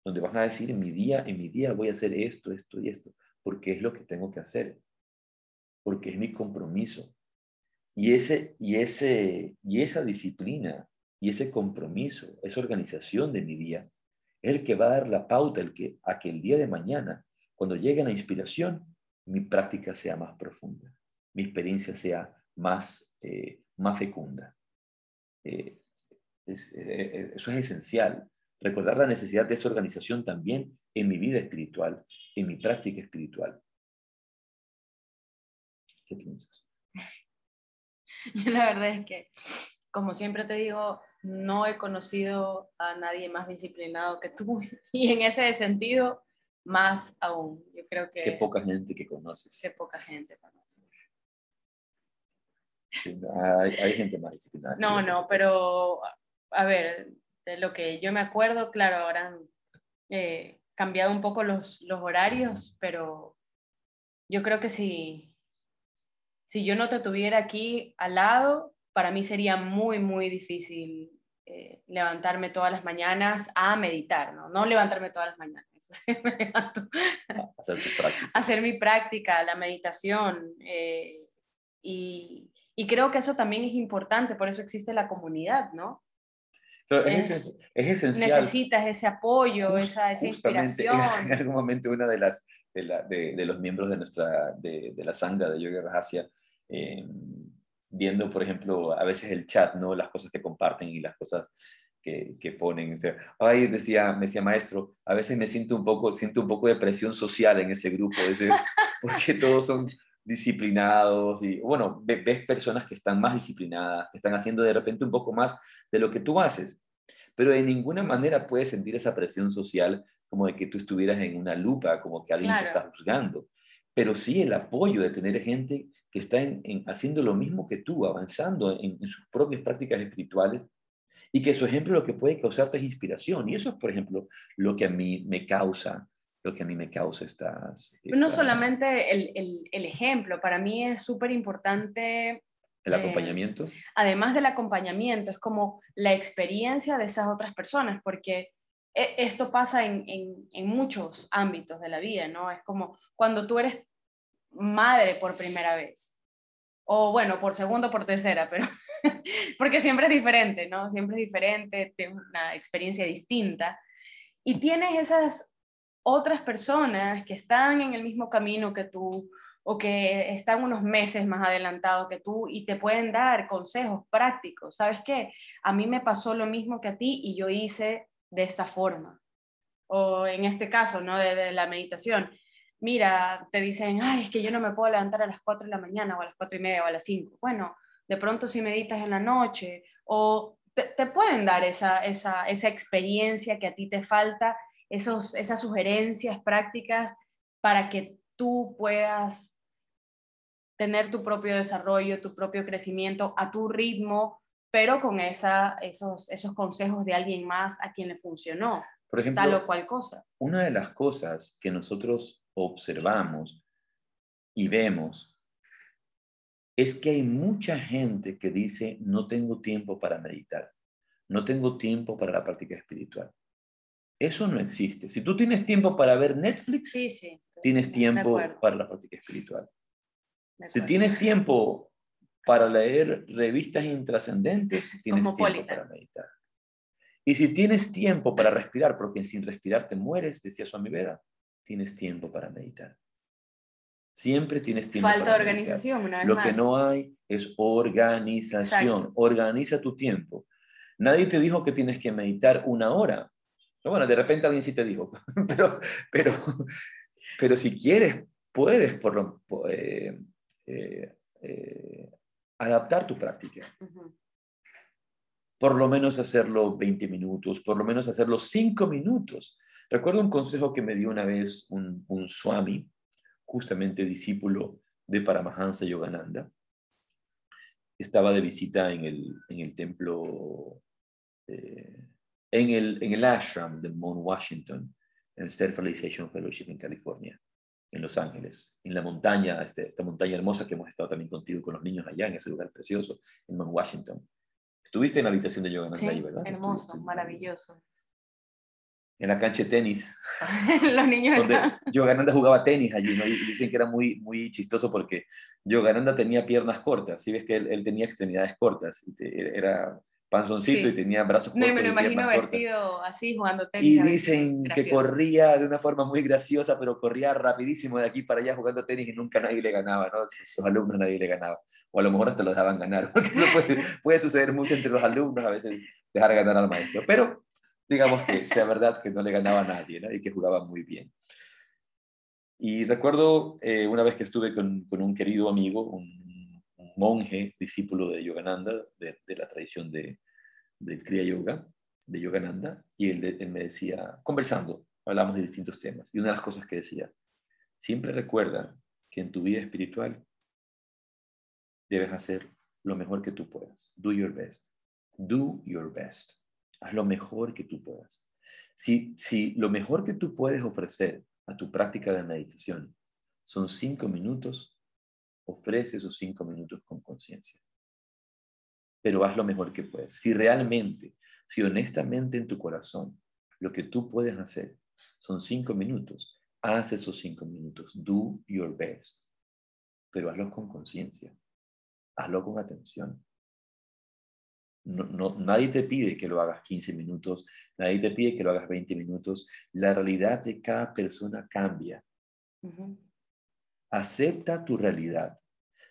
donde vas a decir, en mi día, en mi día voy a hacer esto, esto y esto, porque es lo que tengo que hacer, porque es mi compromiso. Y, ese, y, ese, y esa disciplina y ese compromiso, esa organización de mi día, es el que va a dar la pauta el que, a que el día de mañana, cuando llegue la inspiración, mi práctica sea más profunda, mi experiencia sea más, eh, más fecunda. Eh, eh, eso es esencial recordar la necesidad de esa organización también en mi vida espiritual, en mi práctica espiritual. ¿Qué piensas? *laughs* Yo la verdad es que, como siempre te digo, no he conocido a nadie más disciplinado que tú *laughs* y en ese sentido, más aún. Yo creo que... Qué poca gente que conoces. Qué poca gente conoces. hay, gente más disciplinada. No, no, pero a ver, de lo que yo me acuerdo, claro, ahora han eh, cambiado un poco los, los, horarios, pero yo creo que si, si yo no te tuviera aquí al lado, para mí sería muy, muy difícil eh, levantarme todas las mañanas a meditar, ¿no? No levantarme todas las mañanas, *laughs* Hacer, práctica. Hacer mi práctica, la meditación. Eh, y, y creo que eso también es importante, por eso existe la comunidad, ¿no? es, esencial. Necesitas ese apoyo, esa, esa *laughs* inspiración. En algún momento una de las de, la, de, los miembros de nuestra de, de la sangha de Yoga Rahasia, eh, viendo, por ejemplo, a veces el chat, ¿no? Las cosas que comparten y las cosas que, que ponen. O sea, ay, decía, me decía maestro, a veces me siento un poco, siento un poco de presión social en ese grupo, ese, *laughs* porque todos son disciplinados y, bueno, ves personas que están más disciplinadas, que están haciendo de repente un poco más de lo que tú haces, pero de ninguna manera puedes sentir esa presión social como de que tú estuvieras en una lupa, como que alguien te está juzgando, pero sí el apoyo de tener gente que está en, haciendo lo mismo que tú, avanzando en, en sus propias prácticas espirituales y que su ejemplo lo que puede causarte es inspiración. Y eso es, por ejemplo, lo que a mí me causa lo que a mí me causa estas... No solamente el, el, el, ejemplo, para mí es súper importante... El eh, acompañamiento. además del acompañamiento, es como la experiencia de esas otras personas, porque e, esto pasa en, en, en muchos ámbitos de la vida, ¿no? Es como cuando tú eres madre por primera vez, o bueno, por segunda por tercera, pero *laughs* porque siempre es diferente, ¿no? Siempre es diferente, tienes una experiencia distinta. Y tienes esas otras personas que están en el mismo camino que tú o que están unos meses más adelantados que tú y te pueden dar consejos prácticos. ¿Sabes qué? A mí me pasó lo mismo que a ti y yo hice de esta forma. O en este caso, ¿no? De, la meditación. Mira, te dicen, ay, es que yo no me puedo levantar a las 4 de la mañana o a las 4 y media o a las 5. Bueno, de pronto si meditas en la noche o te, pueden dar esa, esa, esa experiencia que a ti te falta, esos, esas sugerencias prácticas para que tú puedas tener tu propio desarrollo, tu propio crecimiento a tu ritmo, pero con esa, esos, esos consejos de alguien más a quien le funcionó. Por ejemplo, tal o cual cosa. Una de las cosas que nosotros observamos y vemos es que hay mucha gente que dice, no tengo tiempo para meditar, no tengo tiempo para la práctica espiritual. Eso no existe. Si tú tienes tiempo para ver Netflix, tienes tiempo para la práctica espiritual. Si tienes tiempo para leer revistas intrascendentes, tienes tiempo para meditar. Y si tienes tiempo para respirar, porque sin respirar te mueres, decía Swami Veda, tienes tiempo para meditar. Siempre tienes tiempo. Falta organización, una vez Lo que no hay es organización. Organiza tu tiempo. Nadie te dijo que tienes que meditar una hora. Bueno, de repente alguien sí te dijo, *laughs* pero, pero, pero si quieres, puedes por lo, eh, eh, eh, adaptar tu práctica. Por lo menos hacerlo 20 minutos, por lo menos hacerlo 5 minutos. Recuerdo un consejo que me dio una vez un, un swami, justamente discípulo de Paramahansa Yogananda. Estaba de visita en el, en el templo en el, en el ashram de Mount Washington, en Self-Realization Fellowship en California, en Los Ángeles, en la montaña, este, esta montaña hermosa que hemos estado también contigo con los niños allá, en ese lugar precioso, en Mount Washington. Estuviste en la habitación de Yogananda sí, ahí, ¿verdad? Hermoso, maravilloso. En la cancha de tenis. *laughs* los niños donde *laughs* Yogananda jugaba tenis allí, ¿no? Y dicen que era muy, muy chistoso porque Yogananda tenía piernas cortas, ¿sí ves que él, él tenía extremidades cortas? Y era panzoncito y tenía brazos cortos. No, me lo imagino vestido así, jugando tenis. Y dicen que corría de una forma muy graciosa, pero corría rapidísimo de aquí para allá jugando tenis y nunca nadie le ganaba, ¿no? Sus alumnos nadie le ganaba. O a lo mejor hasta los dejaban ganar, *laughs* porque eso puede, puede suceder mucho entre los alumnos, a veces dejar ganar al maestro. Pero digamos que *laughs* sea verdad que no le ganaba a nadie, ¿no? Y que jugaba muy bien. Y recuerdo eh, una vez que estuve con, con un querido amigo, un monje, discípulo de Yogananda, de, la tradición de, del Kriya Yoga, de Yogananda, y él, me decía, conversando, hablamos de distintos temas, y una de las cosas que decía, siempre recuerda que en tu vida espiritual debes hacer lo mejor que tú puedas. Do your best. Do your best. Haz lo mejor que tú puedas. Si, si lo mejor que tú puedes ofrecer a tu práctica de meditación son cinco minutos, ofrece esos cinco minutos con conciencia. Pero haz lo mejor que puedes. Si realmente, si honestamente en tu corazón, lo que tú puedes hacer son cinco minutos, haz esos cinco minutos. Do your best. Pero hazlo con conciencia. Hazlo con atención. No, nadie te pide que lo hagas 15 minutos, nadie te pide que lo hagas 20 minutos. La realidad de cada persona cambia. Acepta tu realidad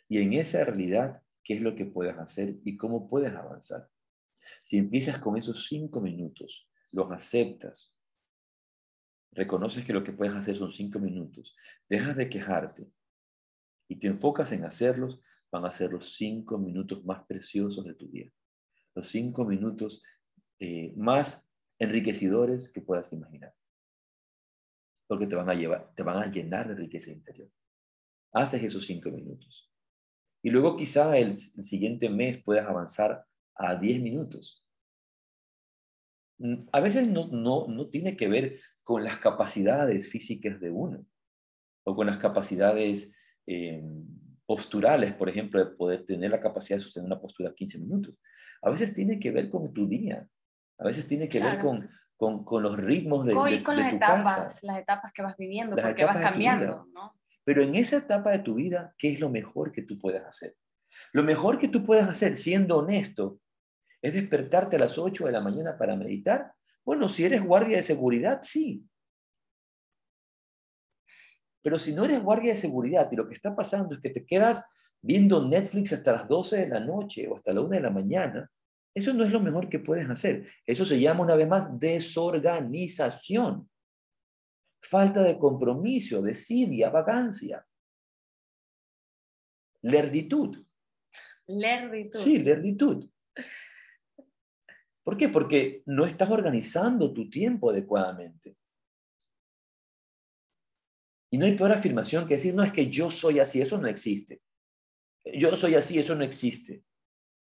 y en esa realidad, ¿qué es lo que puedes hacer y cómo puedes avanzar? Si empiezas con esos cinco minutos, los aceptas, reconoces que lo que puedes hacer son cinco minutos, dejas de quejarte y te enfocas en hacerlos, van a ser los cinco minutos más preciosos de tu día. Los cinco minutos eh, más enriquecedores que puedas imaginar. Porque te van a llevar, te van a llenar de riqueza interior haces esos cinco minutos. Y luego quizá el, siguiente mes puedas avanzar a 10 minutos. Mm, a veces no, no, no tiene que ver con las capacidades físicas de uno o con las capacidades eh, posturales, por ejemplo, de poder tener la capacidad de sostener una postura 15 minutos. A veces tiene que ver con tu día, a veces tiene que ver con, con, con, los ritmos de, con, con las etapas, las etapas que vas viviendo, porque vas cambiando, ¿no? Pero en esa etapa de tu vida, ¿qué es lo mejor que tú puedes hacer? Lo mejor que tú puedes hacer, siendo honesto, es despertarte a las 8 de la mañana para meditar. Bueno, si eres guardia de seguridad, sí. Pero si no eres guardia de seguridad y lo que está pasando es que te quedas viendo Netflix hasta las 12 de la noche o hasta la 1 de la mañana, eso no es lo mejor que puedes hacer. Eso se llama una vez más desorganización, falta de compromiso, desidia, vagancia, lerditud. Lerditud. Sí, lerditud. ¿Por qué? Porque no estás organizando tu tiempo adecuadamente. Y no hay peor afirmación que decir, no es que yo soy así, eso no existe. Yo soy así, eso no existe.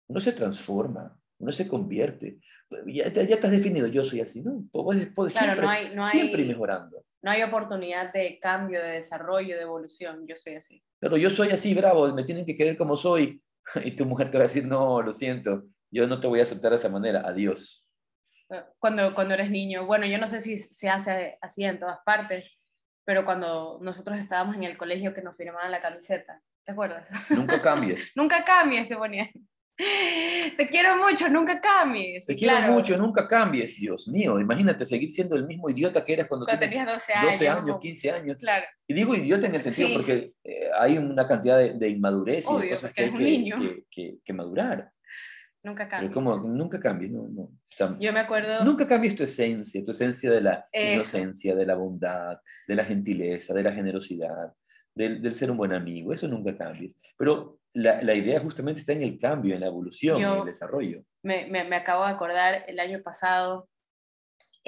Uno se transforma, uno se convierte. Ya ya has definido, yo soy así, ¿no? Puedes, siempre, no hay, siempre mejorando. No hay oportunidad de cambio, de desarrollo, de evolución. Yo soy así. Pero yo soy así, bravo, me tienen que querer como soy. *laughs* Y tu mujer te va a decir, no, lo siento, yo no te voy a aceptar de esa manera, adiós. Cuando, cuando eres niño, bueno, yo no sé si se hace así en todas partes, pero cuando nosotros estábamos en el colegio que nos firmaban la camiseta, ¿te acuerdas? Nunca cambies. *laughs* nunca cambies, te ponía. Te quiero mucho, nunca cambies. Te quiero mucho, nunca cambies. Dios mío, imagínate seguir siendo el mismo idiota que eras cuando, tenías 12 años. 12 años, 15 años. Claro. Y digo idiota en el sentido porque eh, hay una cantidad de, inmadurez y de cosas que hay que, que, madurar. Nunca cambies. Como, nunca cambies, no, no. Yo me acuerdo... Nunca cambies tu esencia, tu esencia de la inocencia, de la bondad, de la gentileza, de la generosidad, del, del, ser un buen amigo. Eso nunca cambies. Pero la, la, idea justamente está en el cambio, en la evolución, en el desarrollo. Me, me, me, acabo de acordar el año pasado,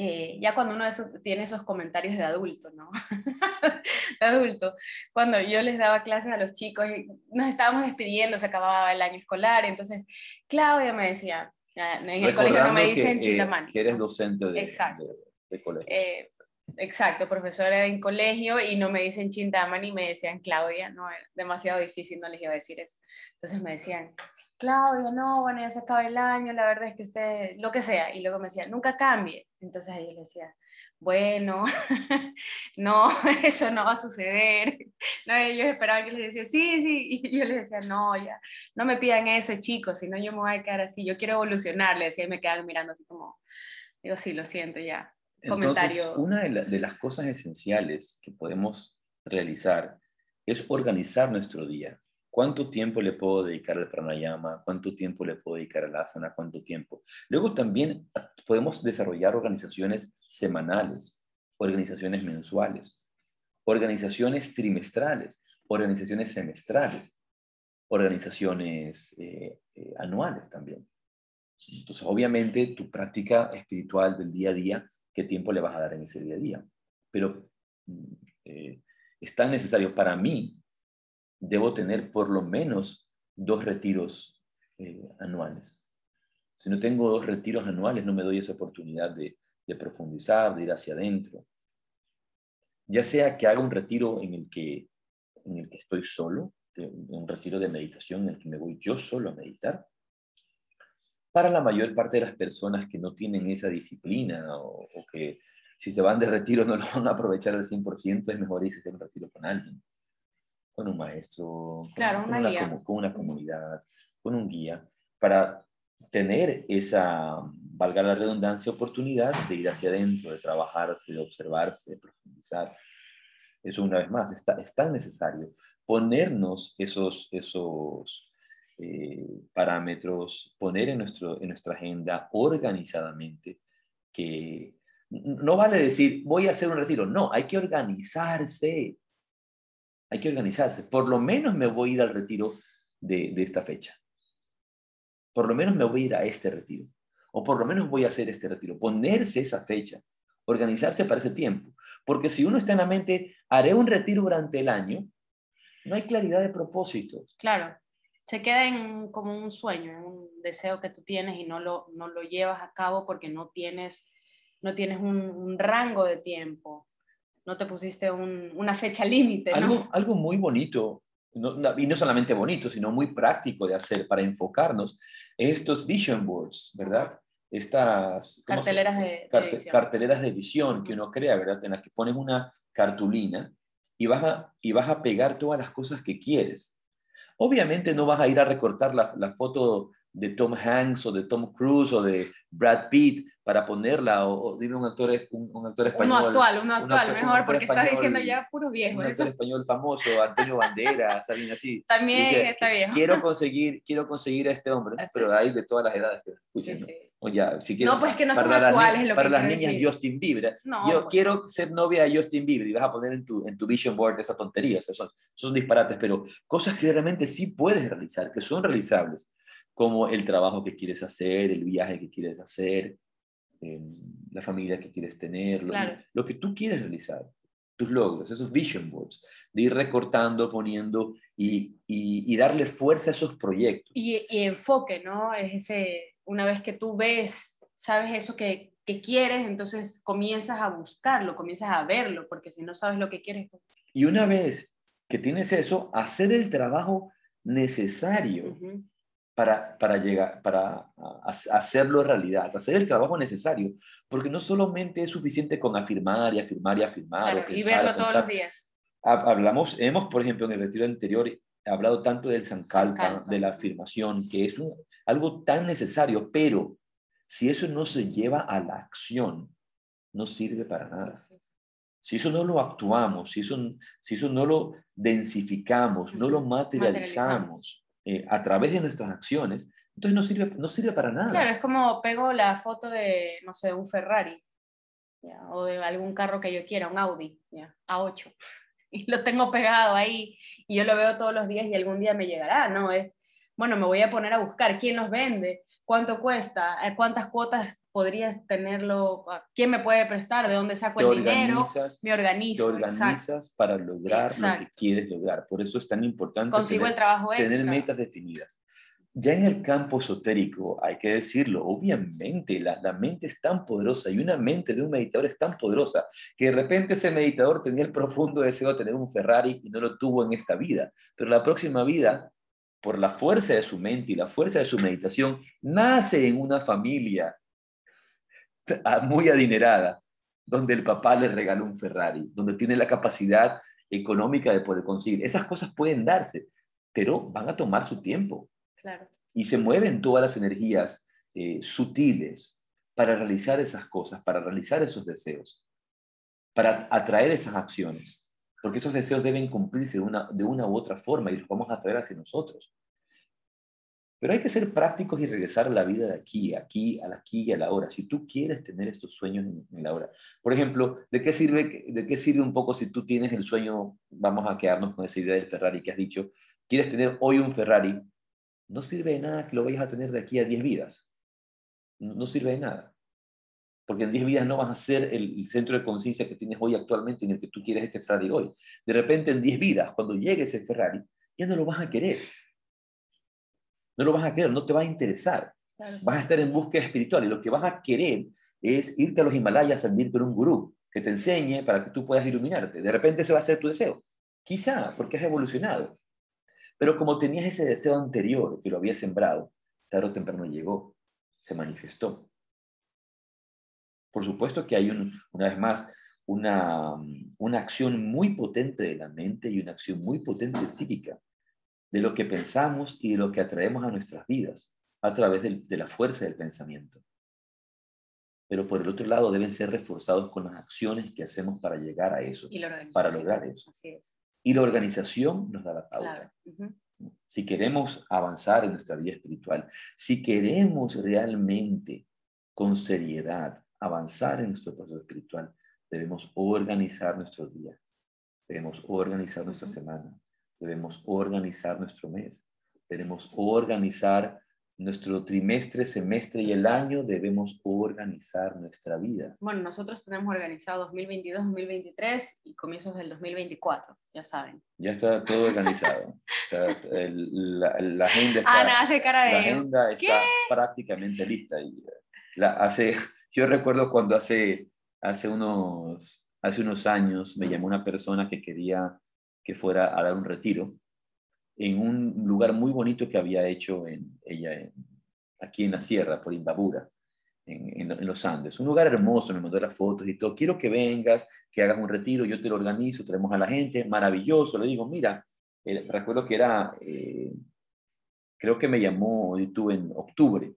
eh, ya cuando uno tiene esos comentarios de adulto, ¿no? *laughs* de adulto, cuando yo les daba clases a los chicos, nos estábamos despidiendo, se acababa el año escolar, entonces Claudia me decía, en el colegio no me dicen que, eh, que eres docente de, de, de colegio. Eh, Exacto, profesora en colegio y no me dicen Chintaman y me decían Claudia, no, era demasiado difícil, no les iba a decir eso. Entonces me decían, Claudia, no, bueno, ya se acaba el año, la verdad es que usted, lo que sea. Y luego me decían, nunca cambie. Entonces ellos le decía, bueno, *laughs* no, *laughs* eso no va a suceder. *laughs* No, ellos esperaban que les decía, sí, sí, y yo les decía, no, ya, no me pidan eso, chicos, si no yo me voy a quedar así, yo quiero evolucionar, le decía, y me quedan mirando así como, digo, sí, lo siento, ya, entonces, una de, las cosas esenciales que podemos realizar es organizar nuestro día. ¿Cuánto tiempo le puedo dedicar al pranayama? ¿Cuánto tiempo le puedo dedicar al asana? ¿Cuánto tiempo? Luego también podemos desarrollar organizaciones semanales, organizaciones mensuales, organizaciones trimestrales, organizaciones semestrales, organizaciones eh, eh, anuales también. Entonces, obviamente, tu práctica espiritual del día a día qué tiempo le vas a dar en ese día a día. Pero mm, eh, es tan necesario para mí, debo tener por lo menos dos retiros eh, anuales. Si no tengo dos retiros anuales, no me doy esa oportunidad de, profundizar, de ir hacia adentro. Ya sea que haga un retiro en el que, en el que estoy solo, un retiro de meditación en el que me voy yo solo a meditar, para la mayor parte de las personas que no tienen esa disciplina o, que si se van de retiro no lo van a aprovechar al 100%, es mejor irse a hacer un retiro con alguien, con un maestro, con, una, con una comunidad, con un guía, para tener esa, valga la redundancia, oportunidad de ir hacia adentro, de trabajarse, de observarse, de profundizar. Eso una vez más, está, es tan necesario ponernos esos, esos eh, parámetros, poner en, nuestro, en nuestra agenda organizadamente, que no vale decir, voy a hacer un retiro, no, hay que organizarse, hay que organizarse, por lo menos me voy a ir al retiro de, esta fecha, por lo menos me voy a ir a este retiro, o por lo menos voy a hacer este retiro, ponerse esa fecha, organizarse para ese tiempo, porque si uno está en la mente, haré un retiro durante el año, no hay claridad de propósito. Claro. Se queda en, como un sueño, en un deseo que tú tienes y no lo, no lo llevas a cabo porque no tienes, no tienes un, rango de tiempo, no te pusiste una fecha límite. Algo, algo muy bonito, y no solamente bonito, sino muy práctico de hacer para enfocarnos, estos vision boards, ¿verdad? Estas carteleras de, carteleras de visión que uno crea, ¿verdad? En las que pones una cartulina y vas a, y vas a pegar todas las cosas que quieres Obviamente no vas a ir a recortar la, foto de Tom Hanks o de Tom Cruise o de Brad Pitt para ponerla, o, dime un actor, un, actor español. Uno actual, uno actual, mejor, porque estás diciendo ya puro viejo. Un actor español famoso, Antonio Banderas, alguien así. También está viejo. Quiero conseguir, quiero conseguir a este hombre, pero hay de todas las edades que escuchan, sí, sí. O ya, si no, pues que no son actuales lo Para las niñas Justin Bieber. No, Yo pues. quiero ser novia de Justin Bieber y vas a poner en tu, en tu vision board esa tontería. O sea, son, son disparates, pero cosas que realmente sí puedes realizar, que son realizables, como el trabajo que quieres hacer, el viaje que quieres hacer, em, la familia que quieres tener, lo, que tú quieres realizar, tus logros, esos vision boards, de ir recortando, poniendo y, y, darle fuerza a esos proyectos. Y, y enfoque, ¿no? Es ese una vez que tú ves, sabes eso que, quieres, entonces comienzas a buscarlo, comienzas a verlo, porque si no sabes lo que quieres. Pues y una vez que tienes eso, hacer el trabajo necesario para, para, llegar, para hacerlo realidad, hacer el trabajo necesario, porque no solamente es suficiente con afirmar y afirmar y afirmar. y verlo todos los días. Hablamos, hemos, por ejemplo, en el retiro anterior hablado tanto del sankalpa, de la afirmación, que es algo tan necesario, pero si eso no se lleva a la acción, no sirve para nada. Si eso no lo actuamos, si eso, si eso no lo densificamos, no lo materializamos eh, a través de nuestras acciones, entonces no sirve, no sirve para nada. Claro, es como pego la foto de, no sé, un Ferrari o de algún carro que yo quiera, un Audi A8 *laughs* y lo tengo pegado ahí y yo lo veo todos los días y algún día me llegará, ¿no? Es, bueno, me voy a poner a buscar quién nos vende, cuánto cuesta, eh, cuántas cuotas podrías tenerlo, quién me puede prestar, de dónde saco el dinero, me organizo. Te organizas para lograr lo que quieres lograr. Por eso es tan importante Consigo el trabajo tener metas definidas. Ya en el campo esotérico, hay que decirlo, obviamente la, la, mente es tan poderosa y una mente de un meditador es tan poderosa que de repente ese meditador tenía el profundo deseo de tener un Ferrari y no lo tuvo en esta vida, pero la próxima vida, por la fuerza de su mente y la fuerza de su meditación, nace en una familia *laughs* muy adinerada, donde el papá le regaló un Ferrari, donde tiene la capacidad económica de poder conseguir. Esas cosas pueden darse, pero van a tomar su tiempo. Y se mueven todas las energías eh, sutiles para realizar esas cosas, para realizar esos deseos, para atraer esas acciones. Porque esos deseos deben cumplirse de una, de una u otra forma y los vamos a atraer hacia nosotros. Pero hay que ser prácticos y regresar a la vida de aquí, aquí, al aquí y a la hora. Si tú quieres tener estos sueños en, la hora. Por ejemplo, ¿de qué, sirve, ¿de qué sirve un poco si tú tienes el sueño, vamos a quedarnos con esa idea del Ferrari que has dicho, quieres tener hoy un Ferrari, no sirve de nada que lo vayas a tener de aquí a 10 vidas. No, sirve de nada. Porque en 10 vidas no vas a ser el, centro de conciencia que tienes hoy actualmente en el que tú quieres este Ferrari hoy. De repente en 10 vidas, cuando llegue ese Ferrari, ya no lo vas a querer. No lo vas a querer, no te va a interesar. Vas a estar en búsqueda espiritual y lo que vas a querer es irte a los Himalayas a vivir con un gurú que te enseñe para que tú puedas iluminarte. De repente ese va a ser tu deseo. Quizá, porque has evolucionado. Pero como tenías ese deseo anterior que lo había sembrado, tarde o temprano llegó, se manifestó. Por supuesto que hay, una vez más, una, una acción muy potente de la mente y una acción muy potente psíquica de lo que pensamos y de lo que atraemos a nuestras vidas a través de, la fuerza del pensamiento. Pero por el otro lado deben ser reforzados con las acciones que hacemos para llegar a eso, para lograr eso. Así es. Y la organización nos da la pauta. Si queremos avanzar en nuestra vida espiritual, si queremos realmente con seriedad avanzar en nuestro proceso espiritual, debemos organizar nuestro día, debemos organizar nuestra semana, debemos organizar nuestro mes, debemos organizar nuestro trimestre, semestre y el año debemos organizar nuestra vida. Bueno, nosotros tenemos organizado 2022, 2023 y comienzos del 2024, ya saben. Ya está todo organizado. *laughs* la, agenda está, Ana hace cara de... La agenda está prácticamente lista. Y la, hace, yo recuerdo cuando hace, hace, unos, hace unos años me llamó una persona que quería que fuera a dar un retiro en un lugar muy bonito que había hecho ella aquí en la sierra, por Imbabura, en, los Andes. Un lugar hermoso, me mandó las fotos y todo. Quiero que vengas, que hagas un retiro, yo te lo organizo, traemos a la gente, maravilloso. Le digo, mira, recuerdo que era, eh, creo que me llamó YouTube en octubre,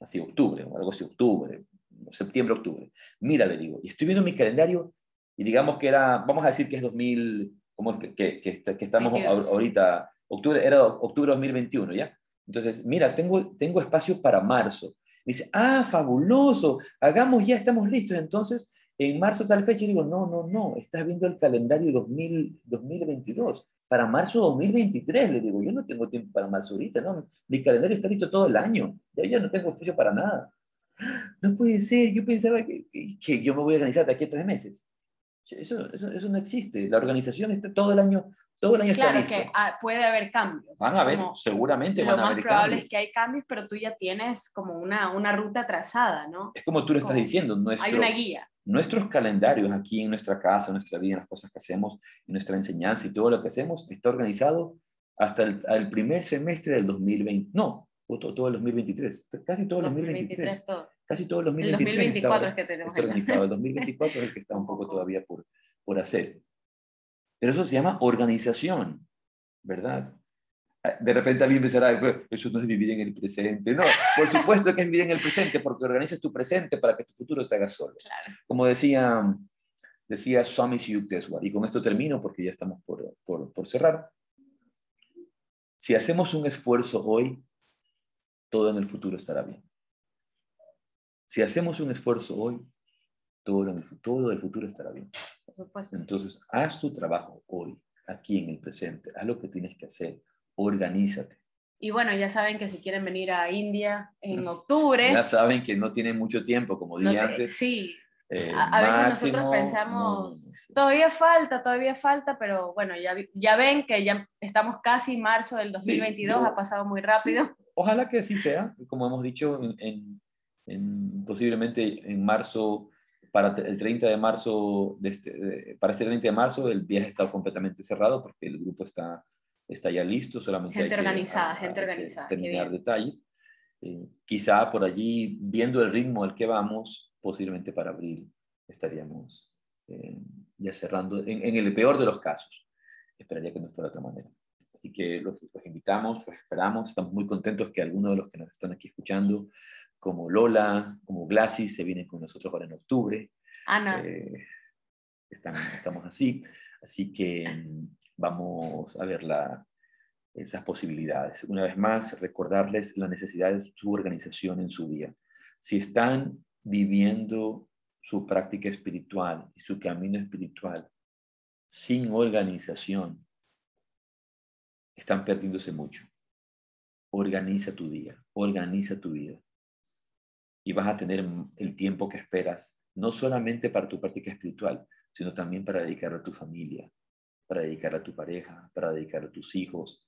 así octubre, o algo así, octubre, septiembre, octubre. Mira, le digo, y estoy viendo mi calendario y digamos que era, vamos a decir que es 2000, como que, que, que, que estamos ahorita, octubre, era octubre 2021, ¿ya? Entonces, mira, tengo, tengo espacio para marzo. dice, ah, fabuloso, hagamos ya, estamos listos. Entonces, en marzo tal fecha, y digo, no, no, no, estás viendo el calendario 2000, 2022. Para marzo 2023, le digo, yo no tengo tiempo para marzo ahorita, no, mi calendario está listo todo el año, ya yo no tengo espacio para nada. No puede ser, yo pensaba que, que yo me voy a organizar de aquí a tres meses. Eso, eso, eso, no existe. La organización está todo el año, todo el año claro está listo. que ah, puede haber cambios. Van a haber, seguramente van a haber cambios. Lo más probable es que hay cambios, pero tú ya tienes como una, una ruta trazada, ¿no? Es como tú lo estás diciendo. Nuestro, hay una guía. Nuestros calendarios aquí en nuestra casa, en nuestra vida, en las cosas que hacemos, en nuestra enseñanza y todo lo que hacemos, está organizado hasta el, el primer semestre del 2020. No, todo, todo el 2023. Casi todo el 2023. 2023 todo. Casi todo el 2023. El 2024 es que tenemos. Está organizado. El *laughs* 2024 es el que está un poco todavía por, por hacer. Pero eso se llama organización, ¿verdad? Ah, de repente alguien pensará, eso no es vivir en el presente. No, por *laughs* supuesto que es vivir en el presente, porque organizas tu presente para que tu futuro te haga solo. Como decía, decía Swami Yukteswar, y con esto termino porque ya estamos por, por, por cerrar. Si hacemos un esfuerzo hoy, todo en el futuro estará bien. Si hacemos un esfuerzo hoy, todo en el, todo el futuro estará bien. Entonces, haz tu trabajo hoy, aquí en el presente, haz lo que tienes que hacer, organízate. Y bueno, ya saben que si quieren venir a India en octubre. Ya saben que no tienen mucho tiempo, como dije antes. Sí. Eh, a, veces nosotros pensamos, todavía falta, todavía falta, pero bueno, ya, ya ven que ya estamos casi en marzo del 2022, ha pasado muy rápido. Ojalá que así sea, como hemos dicho, en, en, posiblemente en marzo para el 30 de marzo, de este, para este 30 de marzo, el viaje está completamente cerrado porque el grupo está, está ya listo, solamente gente hay organizada, gente organizada. terminar detalles. Eh, quizá por allí, viendo el ritmo al que vamos, posiblemente para abril estaríamos eh, ya cerrando, en, en, el peor de los casos. Esperaría que no fuera de otra manera. Así que los, los invitamos, los esperamos, estamos muy contentos que algunos de los que nos están aquí escuchando como Lola, como Glasis, se vienen con nosotros ahora en octubre. Ana. Eh, estamos así. Así que mm, vamos a ver esas posibilidades. Una vez más, recordarles la necesidad de su organización en su día. Si están viviendo su práctica espiritual y su camino espiritual sin organización, están perdiéndose mucho. Organiza tu día, organiza tu vida y vas a tener el tiempo que esperas, no solamente para tu práctica espiritual, sino también para dedicar a tu familia, para dedicar a tu pareja, para dedicar a tus hijos,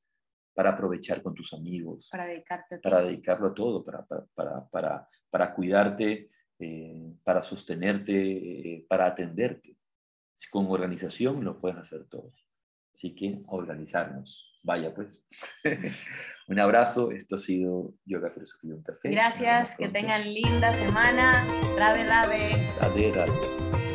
para aprovechar con tus amigos, para, dedicarte para dedicarlo a todo, para, para, para, para cuidarte, eh, para sostenerte, eh, para atenderte. Con organización lo puedes hacer todo. Así que organizarnos. Vaya pues. *laughs* un abrazo. Esto ha sido Yoga Filosofía Un Café. Gracias. Que tengan linda semana. Rade. Rade, rade.